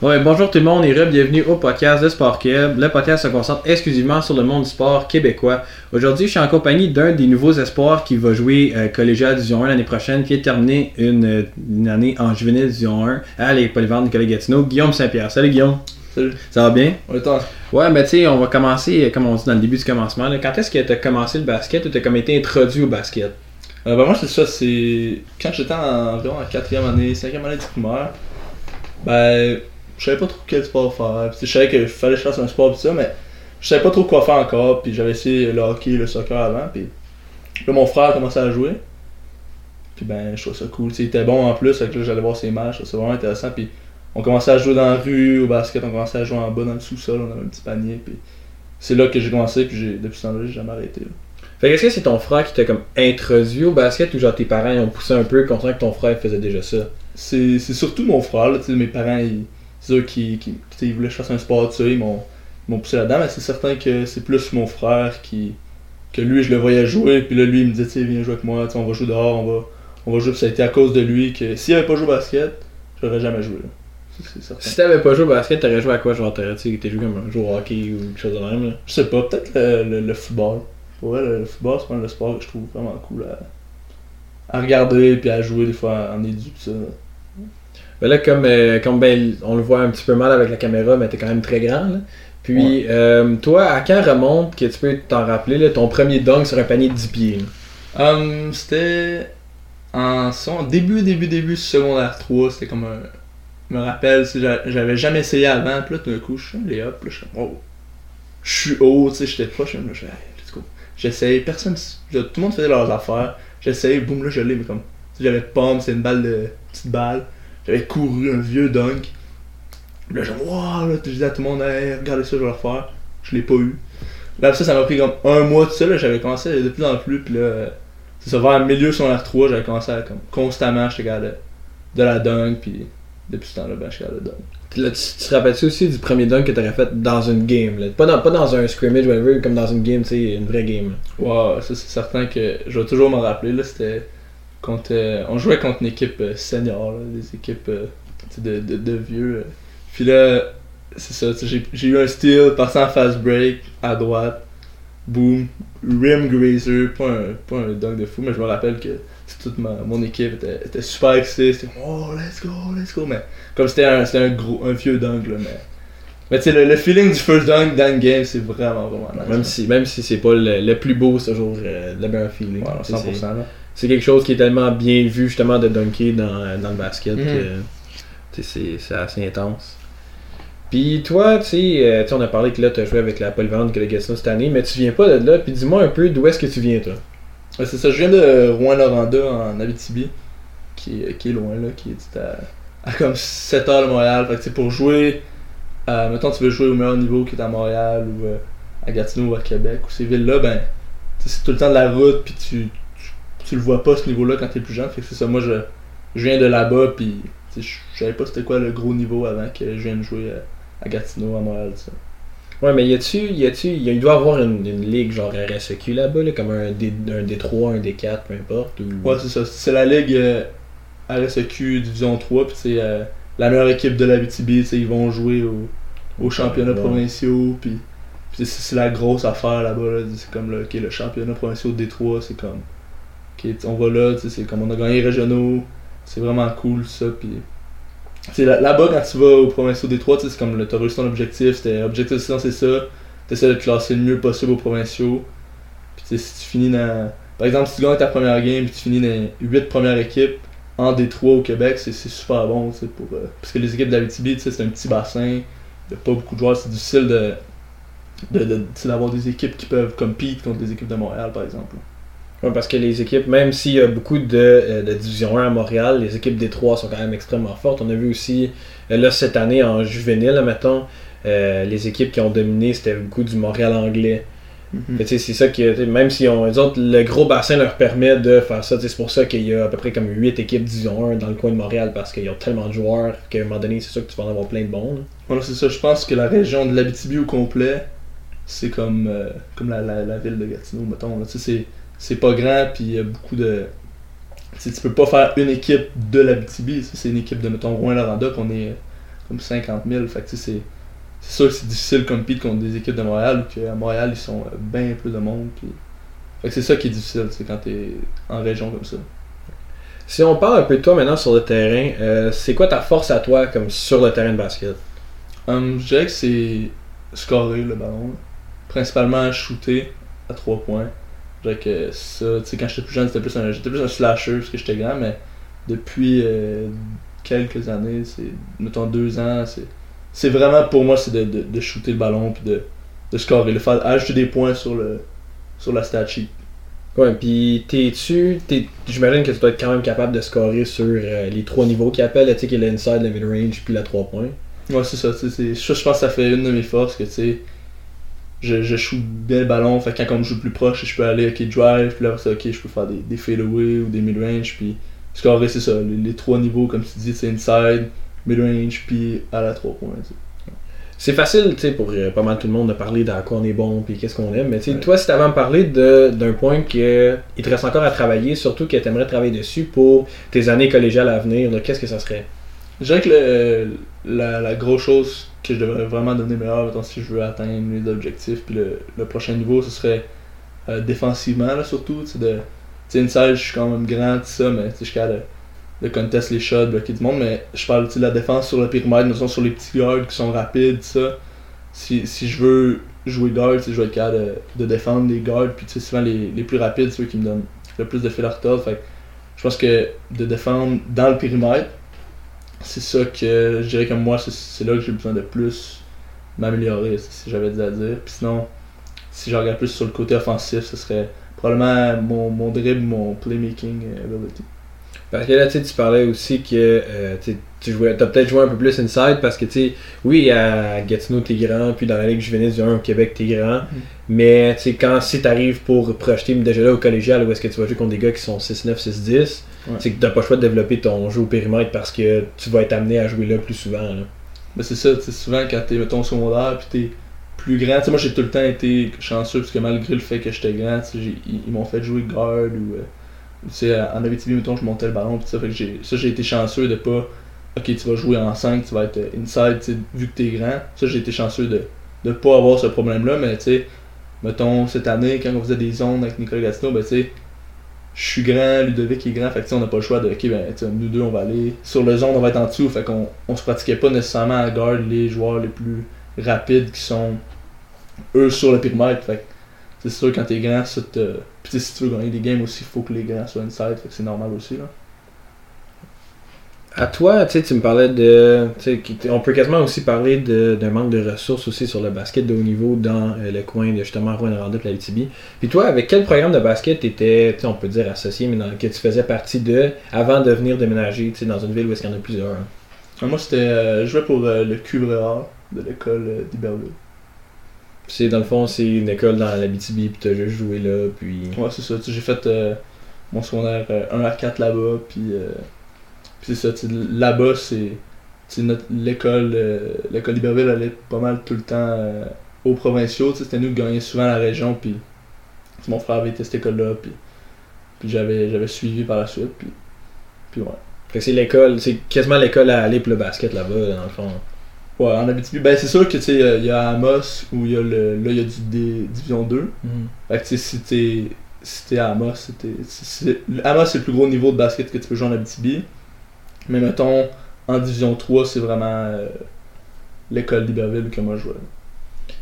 Ouais, bonjour tout le monde et bienvenue au podcast de Sport. Le podcast se concentre exclusivement sur le monde du sport québécois. Aujourd'hui, je suis en compagnie d'un des nouveaux espoirs qui va jouer euh, collégial Division 1 l'année prochaine, qui a terminé une, une année en juvénile Division 1 à les Polyvalentes Nicolas Gatineau, Guillaume Saint-Pierre. Salut Guillaume. Salut. Ça va bien? On est en- Ouais, mais tu sais, on va commencer, euh, comme on dit dans le début du commencement. là. Quand est-ce que tu as commencé le basket ou tu as comme été introduit au basket? Euh, ben moi, c'est ça, c'est. Quand j'étais en, environ en 4ème année, 5ème année du primaire, ben. Je savais pas trop quel sport faire. Puis, je savais qu'il fallait que je fasse un sport pis ça, mais je savais pas trop quoi faire encore. Puis j'avais essayé le hockey, le soccer avant. Puis là, mon frère a commencé à jouer. Puis ben, je trouvais ça cool. Il était bon en plus, que là, j'allais voir ses matchs. C'est vraiment intéressant. Puis on commençait à jouer dans la rue, au basket, on commençait à jouer en bas dans le sous-sol, on avait un petit panier. Puis c'est là que j'ai commencé. Puis j'ai- depuis ce temps-là, j'ai jamais arrêté. là. Fait est-ce que c'est ton frère qui t'a comme introduit au basket ou genre tes parents ils ont poussé un peu conscient que ton frère faisait déjà ça? c'est c'est surtout mon frère, là, mes parents, ils, eux qui, qui ils voulaient que je fasse un sport, tu sais, ils m'ont poussé là-dedans, mais c'est certain que c'est plus mon frère qui, que lui, je le voyais jouer, puis là, lui, il me disait, viens jouer avec moi, on va jouer dehors, on va, on va jouer, puis ça a été à cause de lui que s'il avait pas joué au basket, j'aurais jamais joué, là. Ça, c'est certain. Si t'avais pas joué au basket, t'aurais joué à quoi? Genre, t'aurais joué comme un joueur au hockey ou quelque chose de même, là? Je sais pas, peut-être le, le, le football. Pour vrai, le, le football, c'est pas le sport que je trouve vraiment cool à, à regarder, puis à jouer des fois en édu, ça. Là, comme, euh, comme ben, on le voit un petit peu mal avec la caméra, mais t'es quand même très grand, là. Puis, euh, toi, à quand remonte que tu peux t'en rappeler, là, ton premier dunk sur un panier de 10 pieds? Hum, c'était en son début, début, début secondaire 3, c'était comme un. Je me rappelle, j'avais jamais essayé avant, puis là tout d'un coup, je suis les hop, là, je suis comme, wow. Je suis haut, tu sais, j'étais proche, là, je let's go. J'essaye, personne, tout le monde faisait leurs affaires, j'essaye, boum, là je l'ai, mais comme, j'avais pomme, c'est une balle de, petite balle, j'avais couru un vieux dunk, là, genre, wow, là, je disais à tout le monde, hey, regardez ça, je vais le refaire, je l'ai pas eu. Là, après ça, ça m'a pris comme un mois de ça, là, j'avais commencé à aller de plus en plus, puis là, c'est ça, vers le milieu sur R3, j'avais commencé à, comme, constamment, j'étais capable de, de la dunk, puis depuis ce temps-là, ben, je suis capable de dunk. Puis Là, tu, tu te rappelles-tu aussi du premier dunk que t'aurais fait dans une game, là? Pas dans, pas dans un scrimmage, whatever, comme dans une game, tu sais, une vraie game. là. Wow, ça c'est certain que je vais toujours m'en rappeler, là, c'était contre, euh, on jouait contre une équipe euh, senior, là, des équipes euh, de, de, de vieux. Puis là, c'est ça, j'ai eu un steal, passant en fast break, à droite, boom, rim grazer, pas un, pas un dunk de fou, mais je me rappelle que toute ma, mon équipe était, était super excitée, c'était oh let's go, let's go, mais comme c'était un, c'était un gros, un vieux dunk, là, mais... Mais tu sais, le, le feeling du first dunk dans une game, c'est vraiment, vraiment nice. Même si, même si c'est pas le, le plus beau, c'est toujours euh, le meilleur feeling. Ouais, Tu sais, 100%, c'est- là. C'est quelque chose qui est tellement bien vu, justement, de dunker dans, dans le basket Mhm. que c'est c'est assez intense. Puis toi, tu sais, euh, on a parlé que là, tu as joué avec la Polyvalente Gatineau cette année, mais tu viens pas de là. Puis dis-moi un peu d'où est-ce que tu viens, toi? Ouais, c'est ça, je viens de Rouen-Noranda en Abitibi, qui est, qui est loin là, qui est à, à comme 7 heures de Montréal. Fait que tu sais, pour jouer, euh, mettons tu veux jouer au meilleur niveau qui est à Montréal ou euh, à Gatineau ou à Québec ou ces villes-là, ben tu sais, c'est tout le temps de la route puis tu, tu, le vois pas ce niveau-là quand t'es plus jeune. Fait que c'est ça, moi je, je viens de là-bas puis je savais pas c'était quoi le gros niveau avant que je vienne jouer euh, à Gatineau, à Montréal, ça. Ouais, mais y a-tu, y a-tu, il doit y avoir une, une ligue genre RSEQ là-bas, là, comme un, D, un D3, un D4, peu importe. Ou... Ouais, c'est ça. C'est la ligue euh, RSEQ Division 3, puis c'est euh, la meilleure équipe de tu sais, ils vont jouer au, aux championnats Ouais. provinciaux, puis c'est la grosse affaire là-bas, là. c'est comme le, ok, le championnat provincial de Détroit, c'est comme, on va là, c'est comme on a gagné régionaux, c'est vraiment cool ça, puis là-bas quand tu vas au provincial Détroit, tu sais, c'est comme le t'as réussi ton objectif, c'était objectif c'est c'est ça, t'essaies de te classer le mieux possible aux provinciaux, puis si tu finis dans par exemple, si tu gagnes ta première game et tu finis dans les 8 premières équipes en Détroit au Québec, c'est super bon, pour, euh, parce que les équipes d'Abitibi, c'est un petit bassin, il n'y a pas beaucoup de joueurs, c'est difficile de de- de- d'avoir des équipes qui peuvent compete contre des équipes de Montréal, par exemple. Ouais, parce que les équipes, même s'il y a beaucoup de, euh, de Division 1 à Montréal, les équipes des 3 sont quand même extrêmement fortes. On a vu aussi, euh, là, cette année, en juvénile, mettons, euh, les équipes qui ont dominé, c'était beaucoup du Montréal anglais. Tu sais, c'est ça qui, même si on, les autres, le gros bassin leur permet de faire ça, tu sais, c'est pour ça qu'il y a à peu près comme 8 équipes Division 1 dans le coin de Montréal parce qu'ils ont tellement de joueurs qu'à un moment donné, c'est sûr que tu vas en avoir plein de bons. là. Voilà, c'est ça, je pense que la région de l'Abitibi au complet, c'est comme, euh, comme la, la, la ville de Gatineau, mettons. là. Tu sais, c'est c'est pas grand, puis il y a beaucoup de. Tu tu peux pas faire une équipe de tu sais, c'est une équipe de, mettons, Rouen-Noranda qu'on est, comme 50 000. Fait que, c'est. C'est sûr que c'est difficile de compete contre des équipes de Montréal, ou qu'à Montréal, ils sont euh, bien plus de monde. Puis... Fait que c'est ça qui est difficile, sais, quand t'es en région comme ça. Si on parle un peu de toi maintenant sur le terrain, euh, c'est quoi ta force à toi comme sur le terrain de basket? Hum, je dirais que c'est scorer le ballon. Principalement shooter à 3 points. Que ça, tu sais, quand j'étais plus jeune, c'était plus un, j'étais plus un slasher parce que j'étais grand, mais depuis euh, quelques années, c'est, mettons deux ans, c'est, c'est vraiment pour moi, c'est de, de, de shooter le ballon puis de, de scorer, le faire ajouter des points sur le sur la stat sheet. Ouais, puis t'es-tu. T'es, j'imagine que tu dois être quand même capable de scorer sur euh, les trois niveaux qu'ils appellent, tu sais, l'inside, le mid-range, puis la 3 points. Ouais, c'est ça. tu sais, je pense que ça fait une de mes forces que tu sais. Je, je shoot bien le ballon, fait que quand on me joue plus proche, je peux aller, ok, drive, puis là, ça, ok, je peux faire des, des fadeaway ou des mid-range, puis scorer, c'est ça. Les, les trois niveaux, comme tu dis, c'est inside, mid-range, puis à la 3 points. C'est facile, tu sais, pour euh, pas mal tout le monde de parler dans quoi on est bon puis qu'est-ce qu'on aime. Mais tu sais, Ouais. toi, si t'avais à me parler de- d'un point que il te reste encore à travailler, surtout que t'aimerais travailler dessus pour tes années collégiales à venir, qu'est-ce que ça serait? Je dirais que le- la, la grosse chose je devrais vraiment devenir meilleur, mettons, si je veux atteindre mes objectifs, puis le, prochain niveau, ce serait euh, défensivement, surtout. Tu sais, de- sais, inside, je suis quand même grand, tout ça, mais je suis capable de, de les shots, bloquer du monde, mais je parle de la défense sur le périmètre, mettons, sur les petits guards qui sont rapides, ça. Si, si je veux jouer guard, je vais être capable de, de défendre les guards, puis souvent les, les plus rapides, ceux qui me donnent le plus de fil à retordre. Fait je pense que de défendre dans le périmètre, c'est ça que je dirais que moi, c'est- là que j'ai besoin de plus m'améliorer, si j'avais dit à dire. Puis sinon, si je regarde plus sur le côté offensif, ce serait probablement mon, mon dribble, mon playmaking ability. Parce que là, tu sais, tu parlais aussi que euh, tu jouais, t'as peut-être joué un peu plus inside parce que, tu sais, oui, à Gatineau, t'es grand, puis dans la Ligue juvénile du 1 au Québec, t'es grand. Mais, tu sais, quand si t'arrives pour projeter déjà là au collégial où est-ce que tu vas jouer contre des gars qui sont 6-9, 6-10, Ouais. c'est que t'as pas le choix de développer ton jeu au périmètre parce que tu vas être amené à jouer là plus souvent. Là. Mais c'est ça, sais, souvent quand t'es, mettons, secondaire, puis t'es plus grand, moi j'ai tout le temps été chanceux, parce que malgré le fait que j'étais grand, ils, ils m'ont fait jouer guard, ou, euh, tu sais, en Abitibi, mettons, je montais le ballon, puis ça, fait que j'ai, ça, j'ai été chanceux de pas, ok, tu vas jouer en 5, tu vas être euh, inside, vu que t'es grand, ça, j'ai été chanceux de, de pas avoir ce problème-là, mais tu sais, mettons, cette année, quand on faisait des zones avec Nicolas Gatineau, ben tu sais, je suis grand, Ludovic est grand, fait que on n'a pas le choix de, ok, ben, nous deux, on va aller sur le zone, on va être en dessous, fait qu'on on se pratiquait pas nécessairement à garde les joueurs les plus rapides qui sont eux sur le périmètre, fait c'est sûr quand t'es grand, ça te. Puis si tu veux gagner des games aussi, il faut que les grands soient inside, fait que c'est normal aussi, là. À toi, tu sais, tu me parlais de. tu sais, qui- On peut quasiment aussi parler de- d'un manque de ressources aussi sur le basket de haut niveau dans euh, le coin de justement Rouen-Noranda et la Litibi. Puis toi, avec quel programme de basket t'étais, tu sais, on peut dire associé, mais dans lequel tu faisais partie de avant de venir déménager dans une ville où est-ce qu'il y en a plusieurs? Hein? Ah, Moi, c'était. euh, je jouais pour euh, le Cubréard de l'école euh, d'Iberville. C'est dans le fond, c'est une école dans la BTB, puis t'as juste joué là, puis. Ouais, c'est ça. J'ai fait euh, mon secondaire euh, 1 à 4 là-bas, euh, puis c'est ça. Là-bas, c'est l'école euh, l'école d'Iberville allait pas mal tout le temps euh, aux provinciaux. C'était nous qui gagnions souvent la région, puis mon frère avait été à cette école-là, puis, puis j'avais suivi par la suite, puis, puis ouais. Fait que c'est l'école, c'est quasiment l'école à aller pour le basket là-bas, dans le fond. Ouais, en Abitibi, ben c'est sûr que tu sais, il y a Amos où il y a le là il y a du D- Division 2. Fait que tu sais, si t'es si à Amos, c'était. Amos c'est le plus gros niveau de basket que tu peux jouer en Abitibi. Mais mettons, en Division 3, c'est vraiment euh, l'école d'Iberville que moi je jouais.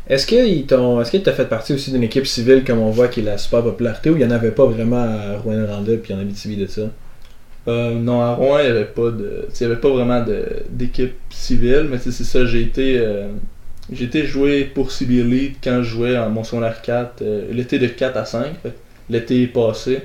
Est-ce qu'ils t'ont, est-ce que t'as fait partie aussi d'une équipe civile comme on voit qui est la super popularité ou il n'y en avait pas vraiment à Rouen-Noranda puis en Abitibi de ça? Euh, non, à Rouen, il n'y avait pas de. tu sais, Il y avait pas vraiment de- d'équipe civile, mais c'est ça, j'ai été. euh, j'ai été joué pour CB Elite quand je jouais en mon secondaire 4, euh, l'été de 4 à 5, fait que l'été passé.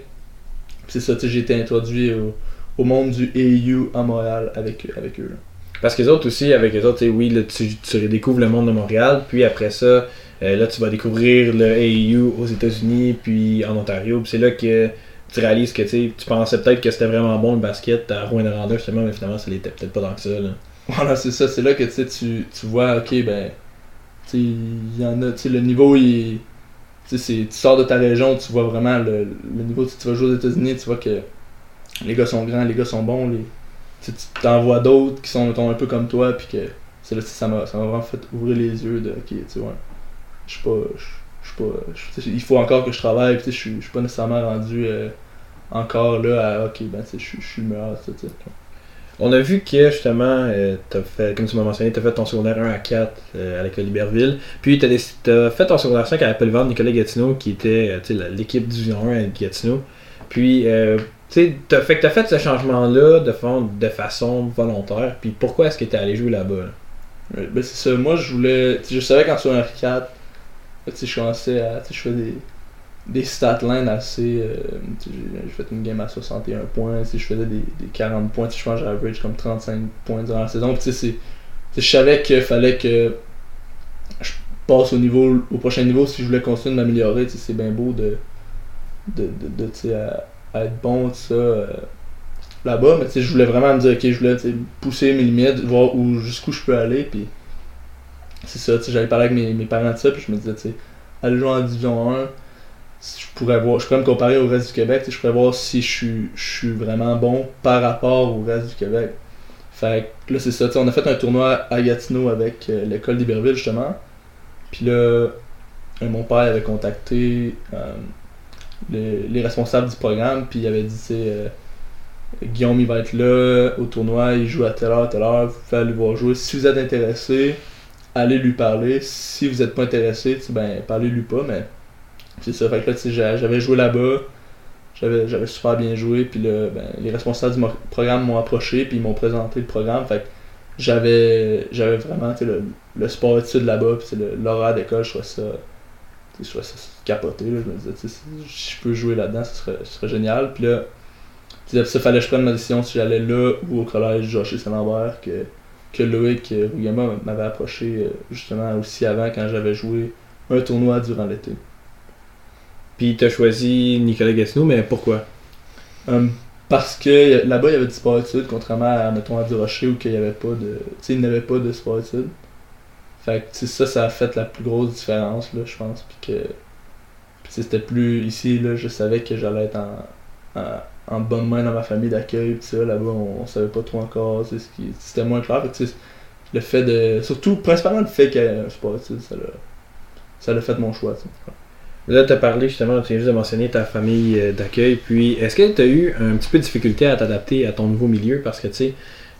C'est ça, j'ai été introduit au, au monde du AU à Montréal avec, avec eux. là. Parce que les autres aussi, avec les autres, oui, là, tu, tu redécouvres le monde de Montréal, puis après ça, euh, là, tu vas découvrir le AEU aux États-Unis, puis en Ontario, puis c'est là que tu réalises que tu sais, tu pensais peut-être que c'était vraiment bon le basket à Rouen-Noranda, justement, mais finalement, ça l'était peut-être pas tant que ça. Là. Voilà, c'est ça, c'est là que tu tu vois, ok, ben, tu y en a, tu le niveau, il. Tu sors de ta région, tu vois vraiment le, le niveau, tu vas jouer aux États-Unis, tu vois que les gars sont grands, les gars sont bons, tu t'en vois d'autres qui sont un peu comme toi, puis que ça m'a vraiment fait ouvrir les yeux de, ok, tu sais, je suis pas, pas, il faut encore que je travaille, je suis- pas nécessairement rendu euh, encore là à, ok, ben, je suis- le meilleur. On a vu que justement, euh, fait, comme tu m'as mentionné, tu as fait ton secondaire 1 à 4 euh, à l'école d'Iberville. Puis tu as, fait ton secondaire 5 à la Pellevan Nicolas Gatineau, qui était l'équipe Division 1 à Gatineau. Puis, euh, tu sais, fait, t'as fait ce changement-là de, fond- de façon volontaire. Puis pourquoi est-ce que tu es allé jouer là-bas? ben c'est ça, moi je voulais, je savais qu'en secondaire 4, tu sais, je commençais à, je fais des, des stat assez, euh, j'ai fait une game à 61 points, je faisais des, des 40 points, je pense j'average comme 35 points durant la saison, tu sais, je savais qu'il fallait que je passe au niveau, au prochain niveau si je voulais continuer de m'améliorer, c'est bien beau de, de, de, à, être bon, tout ça, euh, là-bas, mais tu sais, je voulais vraiment me dire, ok, je voulais pousser mes limites, voir où, jusqu'où je peux aller, puis c'est ça, tu sais, j'avais parlé avec mes, parents de ça, puis je me disais, tu sais, aller jouer en Division 1, si je pourrais voir, je pourrais me comparer au reste du Québec, je pourrais voir si je suis, je suis vraiment bon par rapport au reste du Québec. Fait que là, c'est ça, on a fait un tournoi à Gatineau avec euh, l'école d'Iberville, justement, puis là, mon père avait contacté euh, les, les responsables du programme, puis il avait dit, euh, Guillaume, il va être là au tournoi, il joue à telle heure, telle heure, vous pouvez aller le voir jouer. Si vous êtes intéressé, allez lui parler. Si vous n'êtes pas intéressé, ben, parlez-lui pas, mais c'est ça. Fait que là, j'avais joué là-bas, j'avais j'avais super bien joué, puis ben, les responsables du programme m'ont approché, puis ils m'ont présenté le programme. Fait j'avais j'avais vraiment le, le sport études là-bas, puis l'horaire d'école, je ça. Je ça capoté, là. je me disais, tu sais, si je peux jouer là-dedans, ce serait, ce serait génial. Puis là, ça fallait que je prenne ma décision si j'allais là ou au collège Josh et Saint-Lambert que, que Loïc euh, Rouillama m'avait approché euh, justement aussi avant quand j'avais joué un tournoi durant l'été. Puis tu as choisi Nicolas Gatineau, mais pourquoi? Hum, parce que là-bas il y avait du sport études contrairement à mettons à du Rocher où il y avait pas de. Tu sais, il n'y avait pas de sport études. Fait que ça, ça a fait la plus grosse différence là, je pense. Puis que. Tu sais, c'était plus. Ici, là, je savais que j'allais être en, en, bonne main dans ma famille d'accueil. Là-bas, on, on savait pas trop encore. tu sais, C'était moins clair. Que, tu sais, le fait de. Surtout, principalement le fait ait un sport études, ça l'a. Ça l'a fait mon choix. tu sais. Là, tu as parlé justement, tu viens juste de mentionner ta famille euh, d'accueil. Puis, est-ce que tu as eu un petit peu de difficulté à t'adapter à ton nouveau milieu? Parce que, tu sais,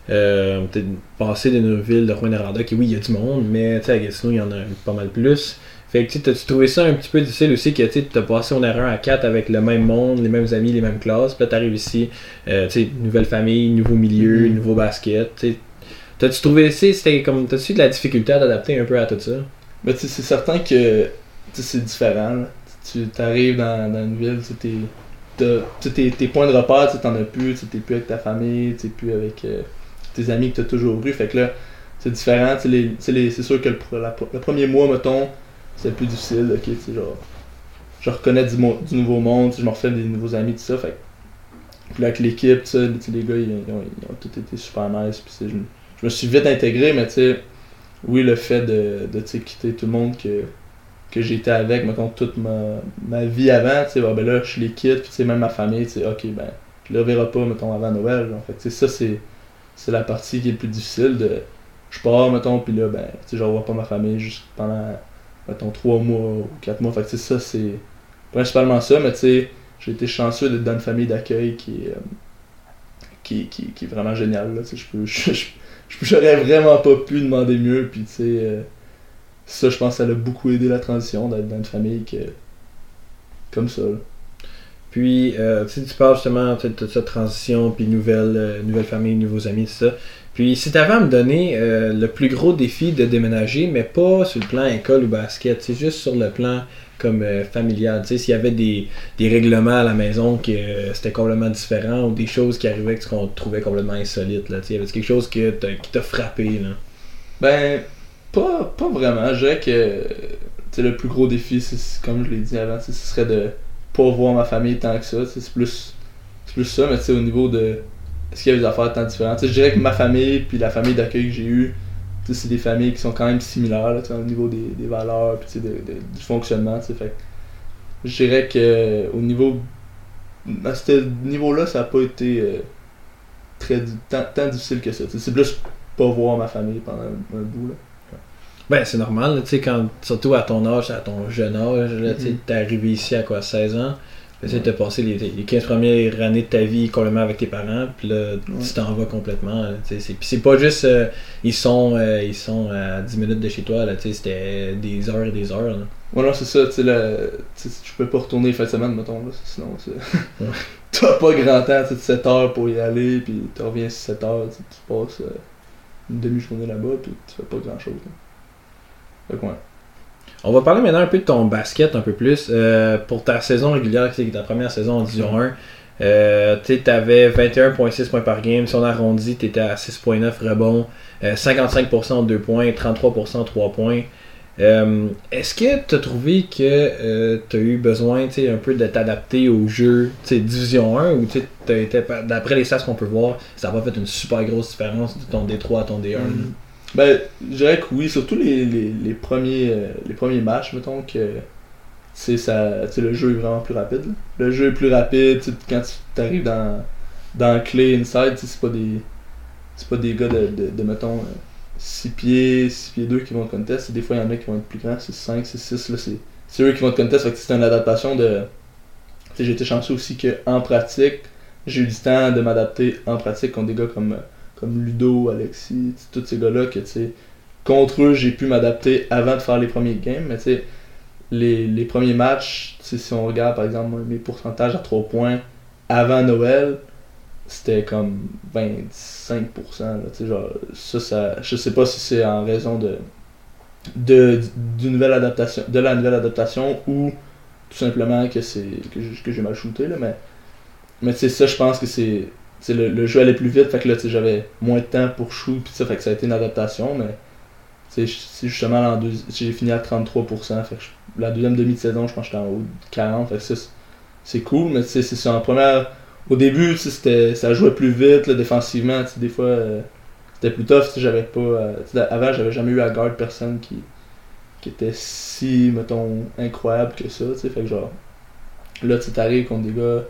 euh, t'es passé d'une ville de Rouen-Noranda qui, oui, il y a du monde, mais tu sais, à Gatineau, il y en a pas mal plus. Fait que, tu t'as-tu trouvé ça un petit peu difficile aussi que, tu t'as passé en R1 à 4 avec le même monde, les mêmes amis, les mêmes classes. Puis là, t'arrives ici, euh, tu sais, nouvelle famille, nouveau milieu, Mhm. nouveau basket. Tu t'as-tu trouvé, tu c'était comme, t'as-tu eu de la difficulté à t'adapter un peu à tout ça Mais tu sais, c'est certain que tu c'est différent. là. Tu arrives dans, dans une ville, tu t'es- tu tes, tes points de repère, tu t'en as plus, tu t'es plus avec ta famille, tu plus avec euh, tes amis que t'as toujours eu. Fait que là, c'est différent. tu tu C'est sûr que le, pr- la- le premier mois, mettons, c'est plus difficile. ok, tu sais, genre, je reconnais du, nouveau monde, je me refais des nouveaux amis, tout ça. Fait puis là, avec l'équipe, tu sais, les gars, ils, ont, ils été super nice. Puis, je, me- je me suis vite intégré, mais tu sais, oui, le fait de, de quitter tout le monde que, que j'étais avec, mettons, toute ma, ma vie avant, tu sais, ah, ben là, je les quitte, puis tu sais, même ma famille, tu sais, ok, ben, je les reverrai pas, mettons, avant Noël, genre. Fait tu sais, ça, c'est, c'est la partie qui est le plus difficile de, je pars, mettons, puis là, ben, tu sais, je revois pas ma famille juste pendant, mettons, trois mois ou quatre mois, fait ça, c'est principalement ça, mais tu sais, j'ai été chanceux d'être dans une famille d'accueil qui euh, qui, qui, est vraiment géniale, je peux, j'aurais vraiment pas pu demander mieux, puis tu sais, euh, ça, je pense que ça l'a beaucoup aidé la transition d'être dans une famille que, comme ça. Puis, euh, tu parles justement de cette transition, puis nouvelle, euh, nouvelle famille, nouveaux amis, tout ça. Puis, si tu avais à me donner euh, le plus gros défi de déménager, mais pas sur le plan école ou basket, c'est juste sur le plan comme euh, familial. Tu sais, s'il y avait des, des règlements à la maison euh, c'était complètement différent ou des choses qui arrivaient que- qu'on trouvait complètement insolites, là. Tu sais, y avait quelque chose qui t'a frappé, là? Ben, pas, pas vraiment. Je dirais que le plus gros défi, c'est comme je l'ai dit avant, ce serait de pas voir ma famille tant que ça. C'est plus, ça, mais tu au niveau de. Est-ce qu'il y a des affaires tant différentes Je dirais que ma famille puis la famille d'accueil que j'ai eue, c'est des familles qui sont quand même similaires au niveau des, des valeurs puis de- de- du fonctionnement. je dirais que au niveau. À ce niveau-là, ça n'a pas été euh, très, tant, tant difficile que ça. C'est plus pas voir ma famille pendant un, un bout. Ben, c'est normal, tu sais, quand, surtout à ton âge, à ton jeune âge, tu sais, Mhm. t'es arrivé ici à quoi, 16 ans, tu sais, t'as passé les, les 15 premières années de ta vie complètement avec tes parents, puis là, tu t'en vas complètement, puis c'est pas juste, euh, ils sont euh, ils sont à 10 minutes de chez toi, là, tu sais, c'était des heures et des heures, là. Ouais, non, c'est ça, tu sais, tu peux pas retourner fins de semaine, mettons, là, sinon. Ouais. T'as pas grand temps, tu sais, 7 heures pour y aller, puis tu reviens 7 heures, tu passes euh, une demi-journée là-bas, puis tu fais pas grand-chose, là. Ouais. On va parler maintenant un peu de ton basket un peu plus. Euh, pour ta saison régulière, c'est ta première saison en Division 1, euh, tu avais 21,6 points par game. Si on arrondit, tu étais à 6,9 rebonds, euh, 55% en 2 points, 33% en 3 points. Euh, Est-ce que tu as trouvé que tu as eu besoin un peu de t'adapter au jeu Division 1 ou d'après les stats qu'on peut voir, ça n'a pas fait une super grosse différence de ton D3 à ton D1 là? Ben, je dirais que oui, surtout les, les, les premiers, euh, les premiers matchs, mettons que c'est ça, le jeu est vraiment plus rapide. là. Le jeu est plus rapide, quand tu arrives dans, dans Clé Inside, c'est pas des c'est pas des gars de, de, de, mettons 6 pieds, 6 pieds 2 qui vont te contest, des fois il y en a qui vont être plus grands, c'est 5, c'est 6, là, c'est c'est eux qui vont te contest, fait que c'est une adaptation de j'ai été chanceux aussi que en pratique, j'ai eu du temps de m'adapter en pratique contre des gars comme comme Ludo, Alexis, tous ces gars-là que tu contre eux, j'ai pu m'adapter avant de faire les premiers games, mais tu sais, les, premiers matchs, si on regarde par exemple mes pourcentages à 3 points avant Noël, c'était comme 25%, là, genre, je sais pas si c'est en raison de, de, la nouvelle adaptation ou tout simplement que c'est, que j'ai, que j'ai mal shooté, là, mais, mais ça, je pense que c'est, le, le jeu allait plus vite, fait que là, j'avais moins de temps pour shoot, pis ça, fait que ça a été une adaptation, mais c'est justement j'ai fini à 33%, fait que la deuxième demi-saison, je pense que j'étais en haut de 40, fait que c'est- cool, mais c'est en première, au début, c'était, ça jouait plus vite, défensivement, des fois, euh, c'était plus tough, j'avais pas, euh, avant, j'avais jamais eu à garde personne qui, qui était si, mettons, incroyable que ça, tu fait que genre, là, tu t'arrives contre des gars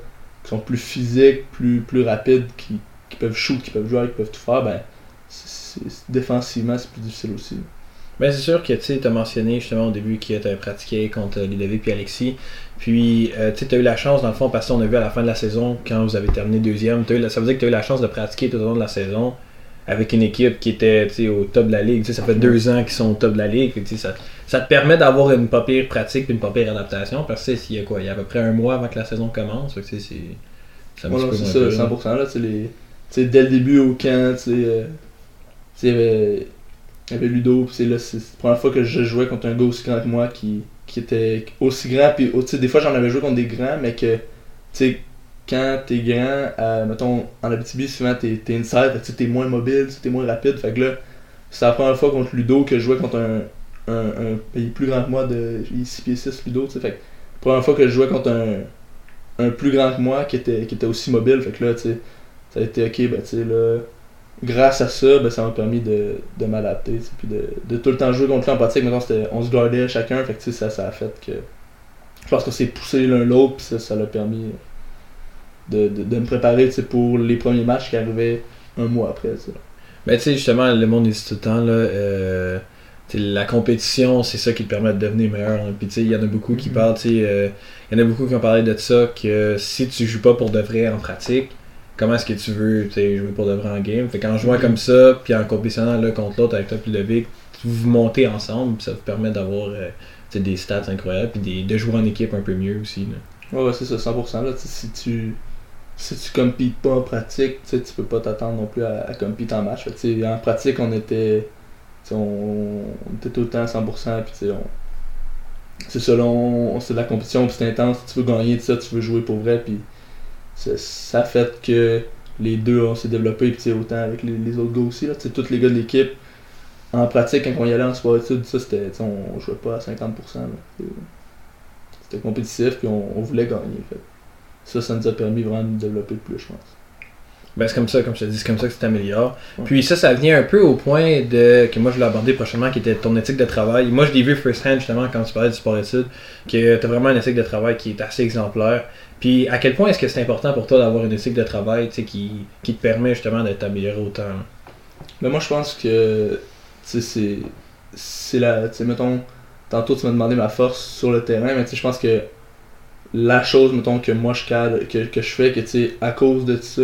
qui sont plus physiques, plus, plus rapides, qui, qui peuvent shoot, qui peuvent jouer, qui peuvent tout faire, ben, défensivement, c'est plus difficile aussi. Ben, c'est sûr que tu as mentionné justement au début que tu avais pratiqué contre Ludovic et Alexis. Puis euh, tu as eu la chance, dans le fond, parce qu'on a vu à la fin de la saison, quand vous avez terminé deuxième, t'as eu la- ça veut dire que tu as eu la chance de pratiquer tout au long de la saison avec une équipe qui était au top de la ligue. Ça fait deux ans qu'ils sont au top de la ligue. Puis, ça, ça te permet d'avoir une pas pire pratique et une pas pire adaptation. Parce que il y a quoi Il y a à peu près un mois avant que la saison commence. C'est c'est Ouais, peu ça, là. 100%. Là, les, dès le début au camp, tu sais, euh, il y avait, Ludo, c'est là, c'est la première fois que je jouais contre un gars aussi grand que moi qui, qui était aussi grand, puis oh, des fois j'en avais joué contre des grands, mais que, tu sais, quand t'es grand, euh, mettons, en Abitibi, souvent t'es, t'es inside, tu t'es moins mobile, t'es moins rapide, fait que là, c'est la première fois contre Ludo que je jouais contre un, un, un est plus grand que moi, de, il est 6 pieds 6 Ludo, tu sais, fait première fois que je jouais contre un, un plus grand que moi qui était, qui était aussi mobile. Fait que là, tu ça a été ok, ben tu sais, là, grâce à ça, ben ça m'a permis de, de m'adapter, puis de, de tout le temps jouer contre lui en pratique. Maintenant, on se gardait chacun, fait que ça, ça a fait que. Je pense qu'on s'est poussé l'un l'autre, puis ça, l'a permis de, de, de me préparer, pour les premiers matchs qui arrivaient un mois après, tu sais. Ben, tu sais, justement, le monde dit tout le temps, là, euh, la compétition, c'est ça qui te permet de devenir meilleur. hein. Puis, tu sais, il y en a beaucoup qui Mhm. parlent, tu sais, euh, il y en a beaucoup qui ont parlé de ça, que si tu joues pas pour de vrai en pratique, comment est-ce que tu veux, tu sais, jouer pour de vrai en game? Fait qu'en jouant Mhm. comme ça, puis en compétitionnant l'un contre l'autre avec toi puis le Vic, vous vous montez ensemble, ça vous permet d'avoir, euh, des stats incroyables, puis des- de jouer en équipe un peu mieux aussi, là. Ouais, ouais, c'est ça, 100%. Là, si tu si tu compites pas en pratique, tu sais, tu peux pas t'attendre non plus à, à compete en match. Fait en pratique, on était on, était tout le temps à 100%. Puis, on- c'est ça, là, on- c'est la compétition, c'est intense. Tu veux gagner de ça, tu veux jouer pour vrai. Puis, ça fait que les deux, on s'est développés. Puis, autant avec les, autres gars aussi. Là, tous les gars de l'équipe, en pratique, quand on y allait en sport études, ça, c'était, on jouait pas à 50%. là. C'était- compétitif, puis on, on voulait gagner. Fait. Ça, ça nous a permis vraiment de nous développer plus, je pense. Ben, c'est comme ça, comme je te dis, c'est comme ça que tu t'améliores. Ouais. Puis ça, ça vient un peu au point de que moi je voulais aborder prochainement, qui était ton éthique de travail. Moi, je l'ai vu first hand justement quand tu parlais du sport études, que tu as vraiment une éthique de travail qui est assez exemplaire. Puis à quel point est-ce que c'est important pour toi d'avoir une éthique de travail tu sais, qui, qui te permet justement de t'améliorer autant? Mais moi, je pense que, tu sais, c'est. C'est la. Tu sais, mettons, tantôt, tu m'as demandé ma force sur le terrain, mais tu sais, je pense que la chose, mettons, que moi, je cadre, que, que je fais, que, tu sais, à cause de ça,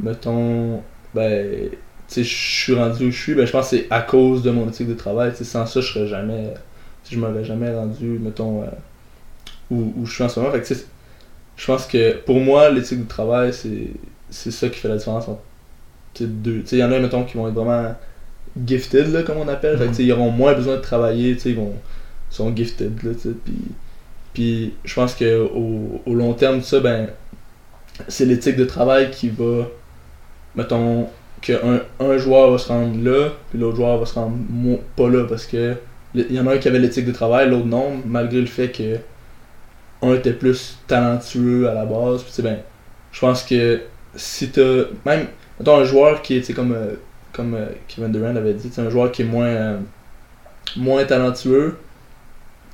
mettons, ben, tu sais, je suis rendu où je suis, ben, je pense que c'est à cause de mon éthique de travail, sans ça, je serais jamais. Je m'aurais jamais rendu, mettons, euh, où, où je suis en ce moment. Fait que, je pense que pour moi, l'éthique du travail, c'est c'est ça qui fait la différence entre tu sais, deux. Il y en a, mettons, qui vont être vraiment gifted, là, comme on appelle. Fait que, ils auront moins besoin de travailler, ils vont sont gifted, là. Puis, puis je pense que au, au long terme, ça, ben, c'est l'éthique de travail qui va, mettons, qu'un un joueur va se rendre là, puis l'autre joueur va se rendre pas là, parce que il y en a un qui avait l'éthique de travail, l'autre non, malgré le fait que un était plus talentueux à la base. Puis, ben, je pense que si t'as. Même, mettons, un joueur qui est, comme, euh, comme euh, Kevin Durant avait dit, un joueur qui est moins, euh, moins talentueux,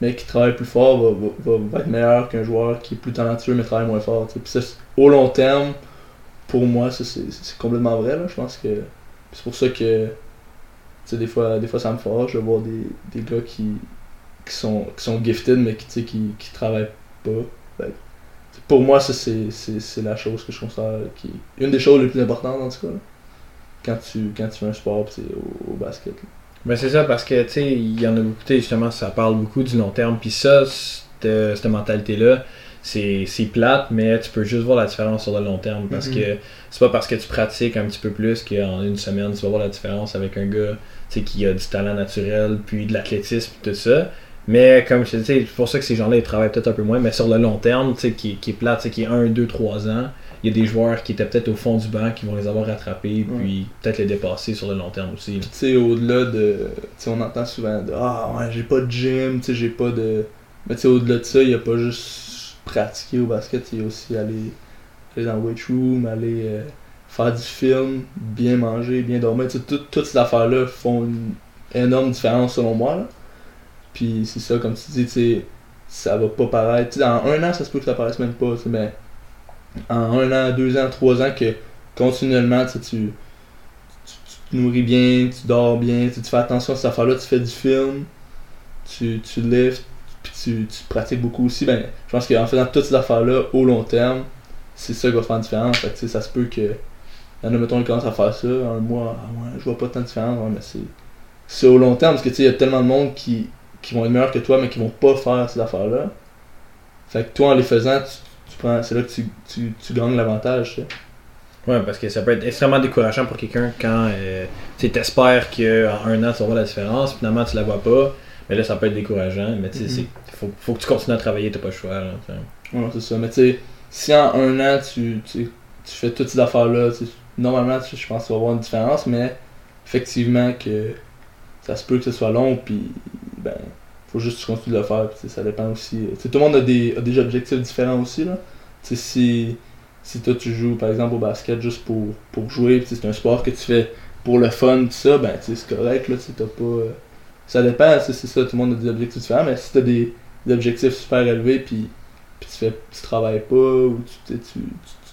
mais qui travaille plus fort, va, va, va- être meilleur qu'un joueur qui est plus talentueux, mais travaille moins fort. Puis au long terme, pour moi, ça, c'est complètement vrai. Là. Je pense que c'est pour ça que des fois, des fois ça me fâche de voir des, des gars qui, qui, sont, qui sont gifted, mais qui, qui, qui travaillent pas. Pour moi, ça, c'est la chose que je considère qui une des choses les plus importantes, en tout cas. Quand tu, quand tu fais un sport, au, au basket. là. Ben c'est ça, parce que, tu sais, il y en a beaucoup, justement, ça parle beaucoup du long terme. Puis ça, cette, cette mentalité-là, c'est plate, mais tu peux juste voir la différence sur le long terme. Parce Mhm. que c'est pas parce que tu pratiques un petit peu plus qu'en une semaine, tu vas voir la différence avec un gars, qui a du talent naturel, puis de l'athlétisme, puis tout ça. Mais comme je te dis, c'est pour ça que ces gens-là, ils travaillent peut-être un peu moins, mais sur le long terme, tu sais, qui, qui est plate, qui est 1, 2, 3 ans, il y a des joueurs qui étaient peut-être au fond du banc qui vont les avoir rattrapés, Ouais. puis peut-être les dépasser sur le long terme aussi. tu sais, au-delà de. Tu sais, on entend souvent de Ah ouais, j'ai pas de gym, tu sais, j'ai pas de. Mais tu sais, au-delà de ça, il y a pas juste pratiquer au basket, a aussi aller, aller dans le weight room, aller euh, faire du film, bien manger, bien dormir. Tu toutes ces affaires-là font une énorme différence selon moi. Là. Puis c'est ça, comme tu dis, tu sais, ça va pas paraître. Tu dans un an, ça se peut que ça paraisse même pas, mais en un an, deux ans, trois ans, que continuellement, tu tu tu te nourris bien, tu dors bien, tu, fais attention à cette affaire-là, tu fais du film, tu, tu lifts, puis tu, tu pratiques beaucoup aussi, ben, je pense qu'en faisant toutes ces affaires-là au long terme, c'est ça qui va faire la différence. Fait que, ça se peut que. Y en a, mettons, qui commencent à faire ça, un mois, ah ouais, je vois pas tant de différence, mais c'est. C'est au long terme, parce que il y a tellement de monde qui, qui vont être meilleurs que toi, mais qui vont pas faire ces affaires-là. Fait que toi, en les faisant, tu, prends, c'est là que tu, tu, tu gagnes l'avantage, tu sais. Ouais, parce que ça peut être extrêmement décourageant pour quelqu'un quand euh, tu sais, t'espères qu'en un an tu vas voir la différence, finalement tu la vois pas, mais là ça peut être décourageant, mais tu sais, Mhm. c'est- faut, faut que tu continues à travailler, t'as pas le choix. Là. Ouais, c'est ça. Mais tu sais, si en un an, tu, tu, tu fais toutes ces affaires-là, normalement, je pense que tu vas avoir une différence, mais effectivement que ça se peut que ce soit long, puis ben, faut juste que tu continues de le faire, puis ça dépend aussi. euh, tout le monde a des, a des objectifs différents aussi, là. Tu sais, si, si toi tu joues par exemple au basket juste pour, pour jouer, sais, c'est un sport que tu fais pour le fun, tout ça, ben, c'est correct, là, t'as pas. euh, ça dépend, c'est ça, tout le monde a des objectifs différents, mais si t'as des, des objectifs super élevés, puis puis tu fais tu travailles pas ou tu, tu, tu, tu-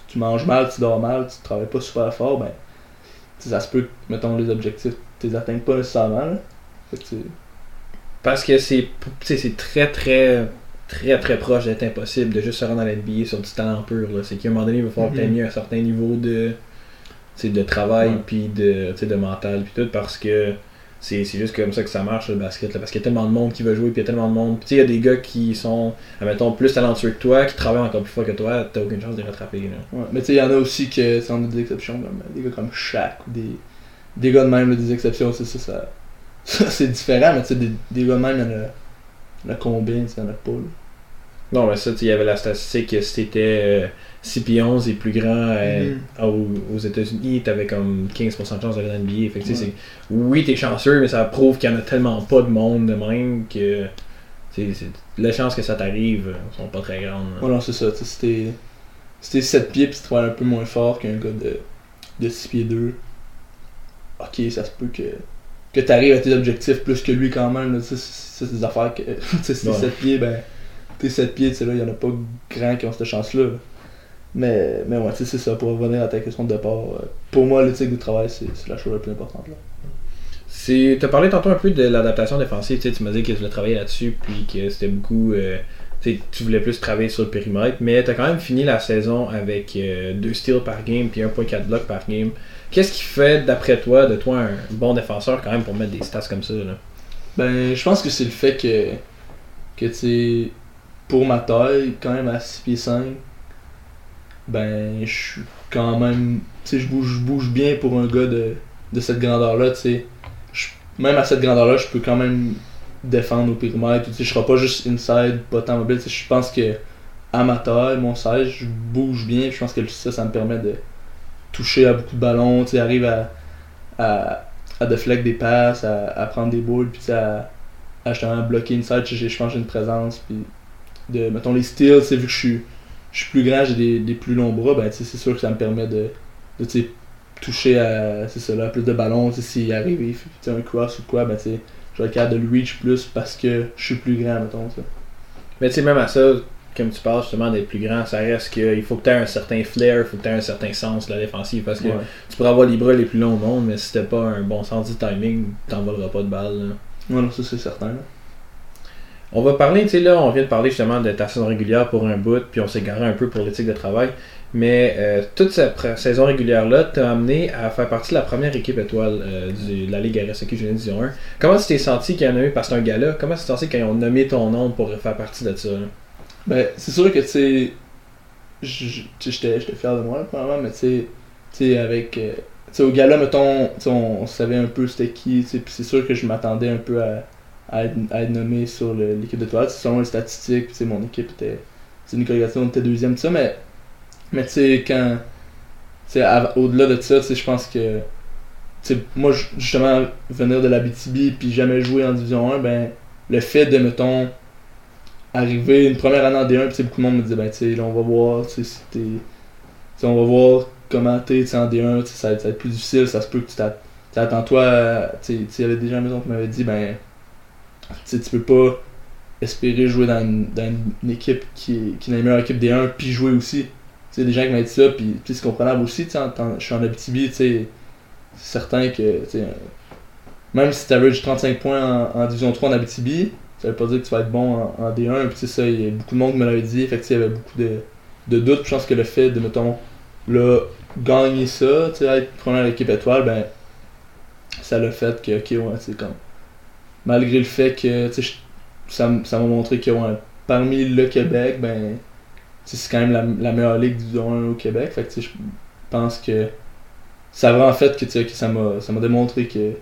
tu manges mal, tu dors mal, tu travailles pas super fort, ben ça se peut que mettons les objectifs tu les atteignes pas nécessairement là. Fait que tu- Parce que c'est tu sais, c'est très très très très proche d'être impossible de juste se rendre à l'NBA sur du talent pur. là. C'est qu'à un moment donné, il va falloir Mhm. atteindre un certain niveau de, tu sais, de travail, puis de, tu sais, de mental, puis tout, parce que c'est juste comme ça que ça marche le basket. là, parce qu'il y a tellement de monde qui veut jouer, puis il y a tellement de monde. Tu sais, il y a des gars qui sont, admettons, plus talentueux que toi, qui travaillent encore plus fort que toi, t'as aucune chance de les rattraper. Là. ouais. Mais tu sais, il y en a aussi que c'est des exceptions comme des gars comme Shaq ou des, des gars de même là, des exceptions, c'est ça, ça, ça, c'est différent, mais tu sais, des, des gars de même, il y en a, combien, tu sais, il y en a pas là. Non, mais ça, tu sais, il y avait la statistique t'étais euh, 6 pieds 11 et plus grand euh, Mhm. aux, aux États-Unis, t'avais comme 15% de chance d'aller dans l'NBA. Fait que, tu Ouais. oui, t'es chanceux, mais ça prouve qu'il y en a tellement pas de monde de même que tu les chances que ça t'arrive euh, sont pas très grandes. là. Ouais, non, c'est ça, tu si t'es si t'es 7 pieds pis tu un peu moins fort qu'un gars de, de 6 pieds 2, ok, ça se peut que, que t'arrives à tes objectifs plus que lui quand même, tu c'est des affaires que, tu si t'es Ouais. 7 pieds, ben, t'es 7 pieds, tu sais, là, y'en a pas grand qui ont cette chance-là. Mais, mais ouais, c'est ça, pour revenir à ta question de départ, euh, pour moi, l'éthique du travail, c'est la chose la plus importante. Là. Tu as parlé tantôt un peu de l'adaptation défensive. Tu m'as dit que tu voulais travailler là-dessus, puis que c'était beaucoup. euh, tu voulais plus travailler sur le périmètre, mais tu as quand même fini la saison avec 2 steals par game, puis 1.4 blocs par game. Qu'est-ce qui fait, d'après toi, de toi un bon défenseur quand même pour mettre des stats comme ça là? Ben, je pense que c'est le fait que, que tu pour ma taille, quand même à 6 pieds 5, ben, je suis quand même, tu je bouge, bouge bien pour un gars de, de cette grandeur-là, tu sais. Même à cette grandeur-là, je peux quand même défendre au périmètre, tu sais, je serai pas juste inside, pas tant mobile, tu sais, je pense que taille, mon size, je bouge bien, je pense que ça, ça me permet de toucher à beaucoup de ballons, tu sais, à, à, à deflect des passes, à, prendre des boules, puis tu à, à bloquer inside, je pense j'ai une présence, puis de, mettons les steals, tu sais, vu que je suis, je suis plus grand, j'ai des, des plus longs bras, ben c'est sûr que ça me permet de, toucher à, c'est ça, là, plus de ballons, s'il arrive, il fait un cross ou quoi, ben je vais être de le reach plus parce que je suis plus grand, mettons, ça. Mais tu sais, même à ça, comme tu parles justement d'être plus grand, ça reste qu'il faut que tu aies un certain flair, il faut que tu aies un certain sens de la défensive, parce que Ouais. tu pourras avoir les bras les plus longs au monde, mais si t'as pas un bon sens du timing, t'envoleras pas de balle. là. Ouais, non, ça c'est certain, là. On va parler, tu sais, là, on vient de parler justement de ta saison régulière pour un bout, puis on s'est garé un peu pour l'éthique de travail. Mais euh, toute cette saison régulière-là t'a amené à faire partie de la première équipe étoile euh, de la Ligue RSEQ Junior Division 1. Comment tu t'es senti qu'il y en a eu, parce que c'est un gars-là, comment tu t'es senti quand ils ont nommé ton nom pour faire partie de ça? Ben, c'est sûr que, tu sais, j'étais fier de moi, probablement, mais tu sais, avec. euh, tu sais, au gala, mettons, on, on savait un peu c'était qui, tu sais, puis c'est sûr que je m'attendais un peu à, à, être, nommé sur l'équipe. Tu sais, Selon les statistiques, puis mon équipe était. Nicolas on était deuxième, tout ça, mais. Mais tu sais, quand. Au-delà de ça, je pense que. Moi, ju- justement, venir de la BTB puis jamais jouer en Division 1, ben, le fait de, mettons, arriver une première année en D1, puis beaucoup de monde me disait, ben, tu là, on va voir, si t'es. On va voir comment t'es, en D1, tu sais, ça, va être- plus difficile, ça se peut que tu t'att- tu sais, attends-toi, à- tu sais, tu sais, il y avait des gens maison qui m'avaient dit, ben, tu tu peux pas espérer jouer dans une, dans une équipe qui qui est la meilleure équipe D1, puis jouer aussi. Tu sais, des gens qui m'avaient dit ça, puis c'est comprenable aussi, tu sais, je suis en Abitibi, tu sais, c'est certain que, tu sais, même si tu averages 35 points en, Division 3 en Abitibi, ça veut pas dire que tu vas être bon en, en D1. Puis ça, y a beaucoup de monde qui me l'avait dit. Fait il y avait beaucoup de, de doutes. Puis je pense que le fait de, mettons, là, gagner ça, tu sais, être première équipe étoile, ben, ça l'a fait que, ok, ouais, c'est comme. Malgré le fait que, ça m'a montré que, parmi le Québec, ben, c'est quand même la, meilleure ligue du Division 1 au Québec. Fait je pense que ça a vraiment fait que, que ça m'a démontré que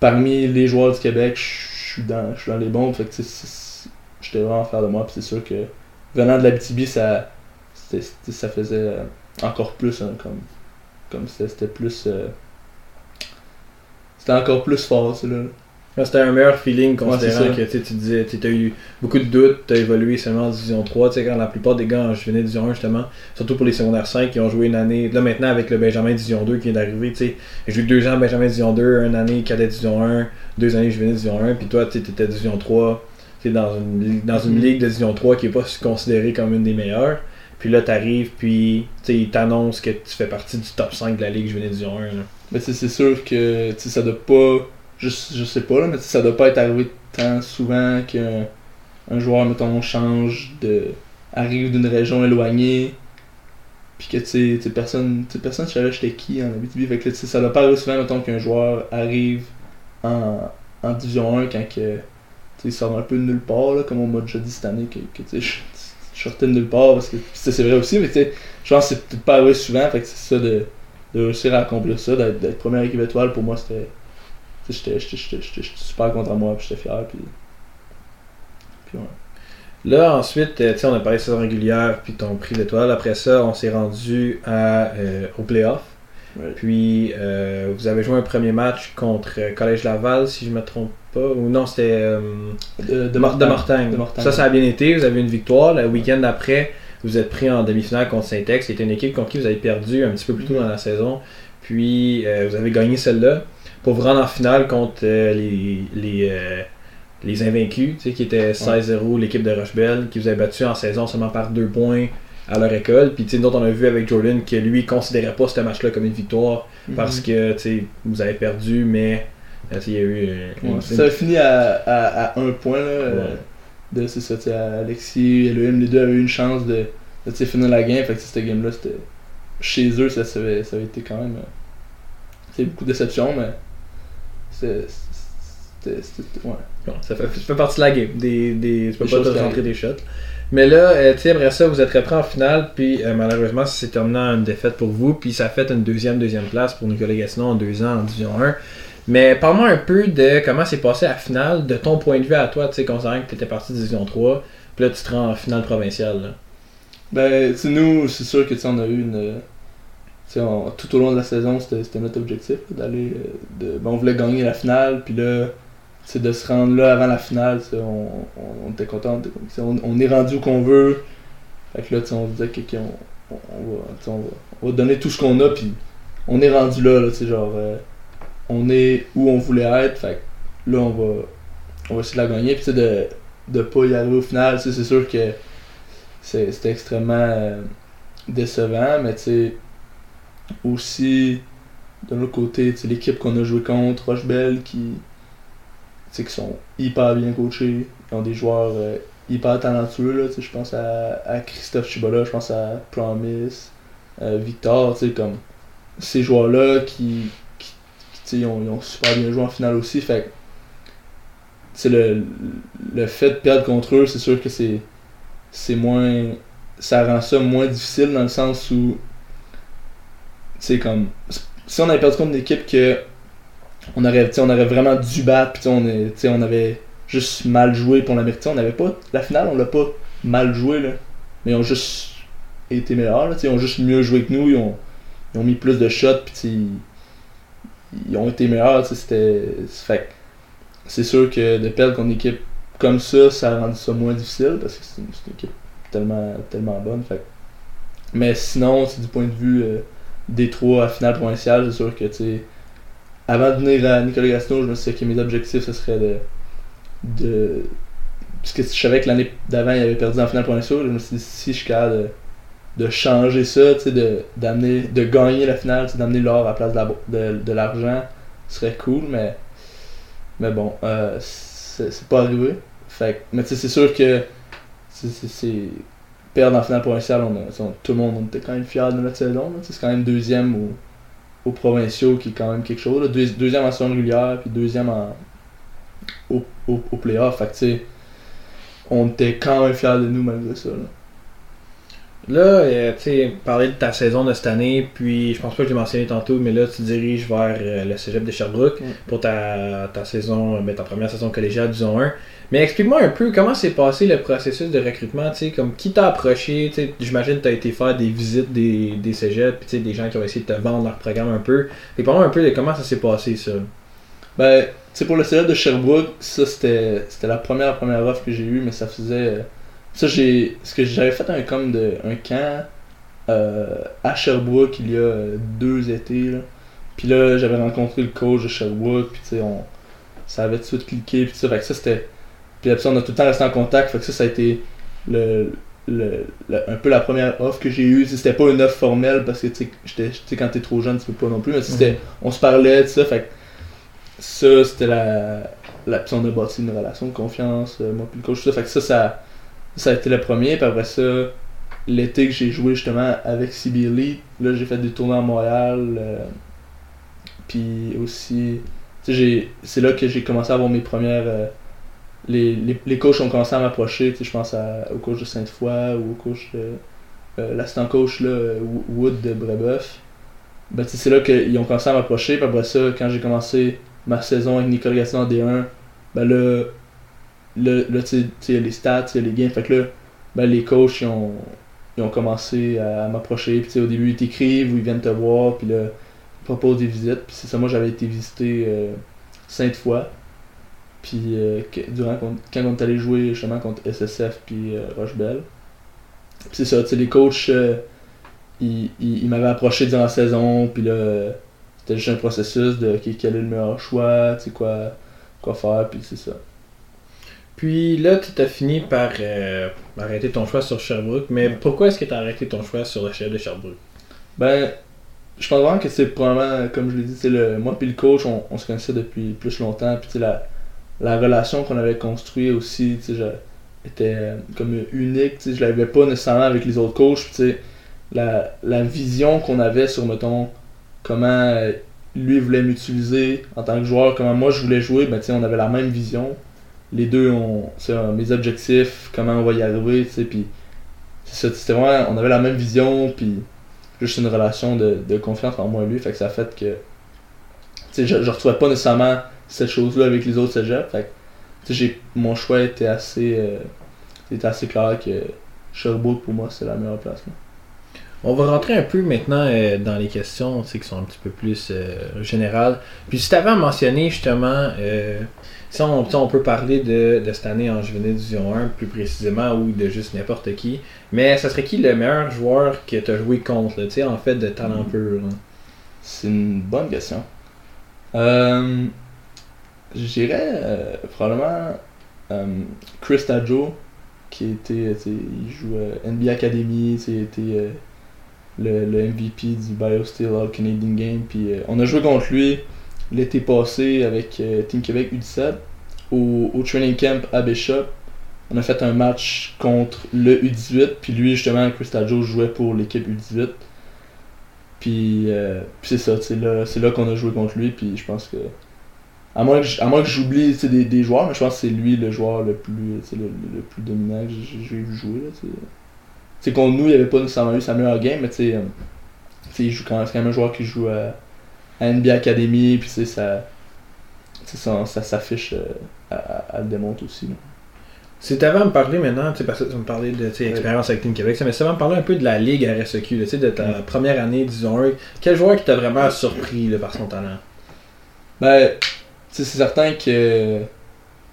parmi les joueurs du Québec, je suis dans, dans les bons. Fait j'étais vraiment fier de moi. C'est sûr que venant de la BTB, ça, ça faisait encore plus, hein, comme, comme c'était plus. euh, c'était encore plus fort, là. Ouais, C'était un meilleur feeling Ouais, considérant ça. que tu sais, tu disais, tu as eu beaucoup de doutes, tu as évolué seulement en Division 3, tu sais, quand la plupart des gars en juvénile Division 1 justement, surtout pour les secondaires 5 qui ont joué une année, là maintenant avec le Benjamin Division 2 qui vient d'arriver, tu sais, j'ai eu deux ans Benjamin Division 2, une année cadet Division 1, deux années juvénile Division 1, puis toi tu étais Division 3, tu sais, dans une, dans une Mhm. ligue de Division 3 qui est pas considérée comme une des meilleures, puis là t'arrives, puis tu sais, ils t'annoncent que tu fais partie du top 5 de la ligue juvénile Division 1. Là. Mais tu sais, c'est sûr que ça doit pas. Je, je sais pas, là, mais ça doit pas être arrivé tant souvent qu'un un joueur, mettons, change de. arrive d'une région éloignée. Puis que tu sais, personne. Tu sais, personne savait j'étais qui en Abitibi. Fait que tu ça doit pas arriver souvent, mettons, qu'un joueur arrive en, en Division 1 quand que. Tu sort un peu de nulle part, là, comme on m'a déjà dit cette année, que, tu sais, je, je sortais de nulle part. Parce que c'est vrai aussi, mais tu sais, je pense que c'est pas arrivé souvent. Fait que c'est ça de de réussir à accomplir ça, d'être première équipe étoile, pour moi, c'était. J'étais super content de moi, puis j'étais fier, puis. Puis ouais. Là, ensuite, euh, sais, on a parlé de saison régulière, puis ton prix d'étoile. Après ça, on s'est rendu à, euh, au playoff. Ouais. Puis, euh, vous avez joué un premier match contre Collège Laval, si je me trompe pas. Ou non, c'était euh, De, de, Mar- de. Ça, ça a bien été. Vous avez une victoire. Le week-end d'après, vous êtes pris en demi-finale contre Saint-Ex, qui était une équipe contre qui vous avez perdu un petit peu plus tôt dans la saison. Puis, vous avez gagné celle-là pour vous rendre en finale contre euh, les, les, euh, les invaincus, tu sais, qui étaient 16-0, l'équipe de Rochebelle, qui vous a battu en saison seulement par deux points. à leur école. Puis, tu sais, on a vu avec Jordan que lui, considérait pas ce match-là comme une victoire parce que, tu sais, vous avez perdu, mais euh, il y a eu. Ouais, ça a fini à, à, à un point là, Ouais. de c'est ça, tu sais, Alexis et Elohim, les deux avaient eu une chance de, de tu sais, finir la game, fait que cette game là c'était chez eux ça, ça, avait, ça avait été quand même c'est beaucoup de déception mais c'était ouais. Ça, fait, ça fait partie de la game. Des, des, tu peux Des pas te rentrer des shots. Mais là, euh, tu sais, après ça, vous êtes repris en finale, puis euh, malheureusement, c'est terminé en une défaite pour vous, puis ça fait une deuxième, deuxième place pour Nicolas Gatineau en deux ans en Division 1. Mais parle-moi un peu de comment s'est passé la finale, de ton point de vue à toi, tu sais, considérant que tu étais parti de Division 3, puis là, tu te rends en finale provinciale. Là. Ben, tu sais, nous, c'est sûr que tu sais, on a eu une. Tout au long de la saison, c'était notre objectif d'aller. euh, ben, on voulait gagner la finale, puis là, sais, de se rendre là avant la finale, on, on, était content. On, est rendu où qu'on veut. Fait que là, on disait que ok, on, va, on, va, on va donner tout ce qu'on a, puis on est rendu là, là genre. euh, on est où on voulait être, fait que là, on va, on va essayer de la gagner, puis de, de pas y arriver au final, c'est sûr que c'est- c'était extrêmement euh, décevant, mais tu sais, aussi, de l'autre côté, l'équipe qu'on a joué contre, Rochebelle, qui, qui sont hyper bien coachés, ils ont des joueurs euh, hyper talentueux, je pense à, à Christophe Chibola, je pense à Promise, Victor, comme, ces joueurs-là qui, qui, ont, ont super bien joué en finale aussi, fait sais, le, le fait de perdre contre eux, c'est sûr que c'est c'est moins ça rend ça moins difficile dans le sens où c'est comme si on avait perdu contre une équipe que on aurait sais, on vraiment dû battre puis sais, on est sais, on avait juste mal joué pour la mériter on n'avait pas la finale on l'a pas mal joué là mais ils ont juste été meilleurs là, tu sais, ils ont juste mieux joué que nous ils ont, ils ont mis plus de shots puis sais, ils, ont été meilleurs sais, c'était fait c'est sûr que de perdre contre une équipe comme ça, ça a rendu ça moins difficile parce que c'est une, équipe tellement, tellement bonne. Fait. Mais sinon, c'est du point de vue euh, des trois à finale provinciale, c'est sûr que tu sais, avant de venir à Nicolas Gaston, je me suis dit que mes objectifs ce serait de. de parce que je savais que l'année d'avant il avait perdu en finale provinciale, je me suis dit si je suis capable de, de changer ça, tu sais, de, d'amener, de gagner la finale, d'amener l'or à la place de, de, l'argent, ce serait cool, mais. Mais bon, euh, c'est pas arrivé. Fait mais tu sais, c'est sûr que c'est- perdre en finale provinciale, on tout le monde on était quand même fiers de notre saison. C'est quand même deuxième au, aux provinciaux qui est quand même quelque chose. deuxième en saison régulière, puis deuxième en, au, au, playoff. Fait que on était quand même fiers de nous malgré ça. Là, euh, tu sais, parler de ta saison de cette année, puis je pense pas que je l'ai mentionné tantôt, mais là, tu diriges vers euh, le cégep de Sherbrooke Mm. pour ta, ta saison, ben, ta première saison collégiale, disons 1. Mais explique-moi un peu comment s'est passé le processus de recrutement, tu sais, comme qui t'a approché, tu sais, j'imagine que tu as été faire des visites des, des cégeps, puis tu sais, des gens qui ont essayé de te vendre leur programme un peu. Que parle-moi un peu de comment ça s'est passé, ça. Ben, tu sais, pour le célèbre de Sherbrooke, ça c'était c'était la première première offre que j'ai eue, mais ça faisait. Ça, j'ai. Ce que j'avais fait un comme de. un camp euh, à Sherbrooke il y a deux étés, là. Puis là, j'avais rencontré le coach de Sherbrooke, puis tu sais, on. Ça avait tout de suite cliqué, puis ça, fait que ça c'était. Puis après ça, on a tout le temps resté en contact, fait que ça, ça a été le. le- le- un peu la première offre que j'ai eue, c'était pas une offre formelle parce que tu sais, j'étais- tu sais, quand t'es trop jeune, tu peux pas non plus, mais c'était, on se parlait, tout ça, fait que ça, c'était la, la. Puis on a bâti une relation de confiance, euh, moi puis le coach, tout ça. Fait que ça, ça, ça a été le premier. Puis après ça, l'été que j'ai joué justement avec CB là, j'ai fait des tournées à Montréal. euh, puis aussi. C'est là que j'ai commencé à avoir mes premières. euh, les, les, les coachs ont commencé à m'approcher. Je pense à- au coach de Sainte-Foy ou au coach. euh, L'assistant coach là, euh, Wood de Brébeuf. Ben, c'est là qu'ils ont commencé à m'approcher. Puis après ça, quand j'ai commencé ma saison avec Nicolas Gaston en D1, ben là, là, là tu sais, les stats, il y a les gains. Fait que là, ben, les coachs, ils ont, ils ont commencé à, m'approcher. Puis au début, ils t'écrivent ou ils viennent te voir. Puis là, ils proposent des visites. Puis c'est ça, moi, j'avais été visité euh, Sainte-Foy. Puis euh, durant, quand on est allé jouer justement contre SSF puis euh, Rochebelle. Puis c'est ça, tu sais, les coachs, euh, ils, ils, m'avaient approché durant la saison. Puis là, c'était juste un processus de quel est le meilleur choix, tu sais quoi, quoi faire, puis c'est ça. Puis là, tu as fini par euh, arrêter ton choix sur Sherbrooke, mais pourquoi est-ce que tu as arrêté ton choix sur le chef de Sherbrooke? Ben, je pense vraiment que c'est probablement, comme je l'ai dit, le, moi puis le coach, on, on se connaissait depuis plus longtemps, puis la, la relation qu'on avait construite aussi, tu était euh, comme unique, tu sais, je l'avais pas nécessairement avec les autres coachs, puis tu sais, la, la vision qu'on avait sur, mettons, comment euh, lui voulait m'utiliser en tant que joueur, comment moi je voulais jouer, ben tu sais, on avait la même vision. Les deux ont, mes objectifs, comment on va y arriver, tu sais, puis c'était vraiment, on avait la même vision, puis juste une relation de, confiance entre moi et lui, fait que ça fait que, tu je, je retrouvais pas nécessairement cette chose-là avec les autres cégeps, fait mon choix était assez, euh, était assez clair que Sherbrooke, pour moi, c'est la meilleure place. On va rentrer un peu maintenant euh, dans les questions qui sont un petit peu plus euh, générales. Puis si tu avais à mentionner justement, on, peut parler de, cette année en juvénile Division 1 plus précisément ou de juste n'importe qui, mais ça serait qui le meilleur joueur que tu as joué contre, tu sais, en fait de talent pur? C'est une bonne question. Euh, je dirais euh, probablement euh, Chris Tadjo, qui était, il joue à NBA Academy, il était le, MVP du BioSteel All Canadian Game. Puis on a joué contre lui l'été passé avec euh, Team Québec U17 au, au training camp à Bishop. On a fait un match contre le U18, puis lui justement, Chris Tadjo jouait pour l'équipe U18. Puis, euh, puis c'est ça, c'est là, c'est là qu'on a joué contre lui, puis je pense que. À moins que, j'oublie des, des joueurs, mais je pense que c'est lui le joueur le plus, le, le- plus dominant que j'ai vu jouer. Sais, contre nous, il avait pas nécessairement eu sa meilleure game, mais euh, quand c'est quand même un joueur qui joue à, à NBA Academy, puis tu sais, ça, ça, ça s'affiche euh, à, à- à le démontre aussi. là. Tu avais à me parler maintenant, tu sais, parce que tu me parlais de tu sais, Ouais. expérience avec Team Québec, mais si tu avais à me parler un peu de la Ligue RSEQ, là, tu sais, de ta première année, disons, quel joueur qui t'a vraiment surpris là, par son talent? Ben, c'est certain que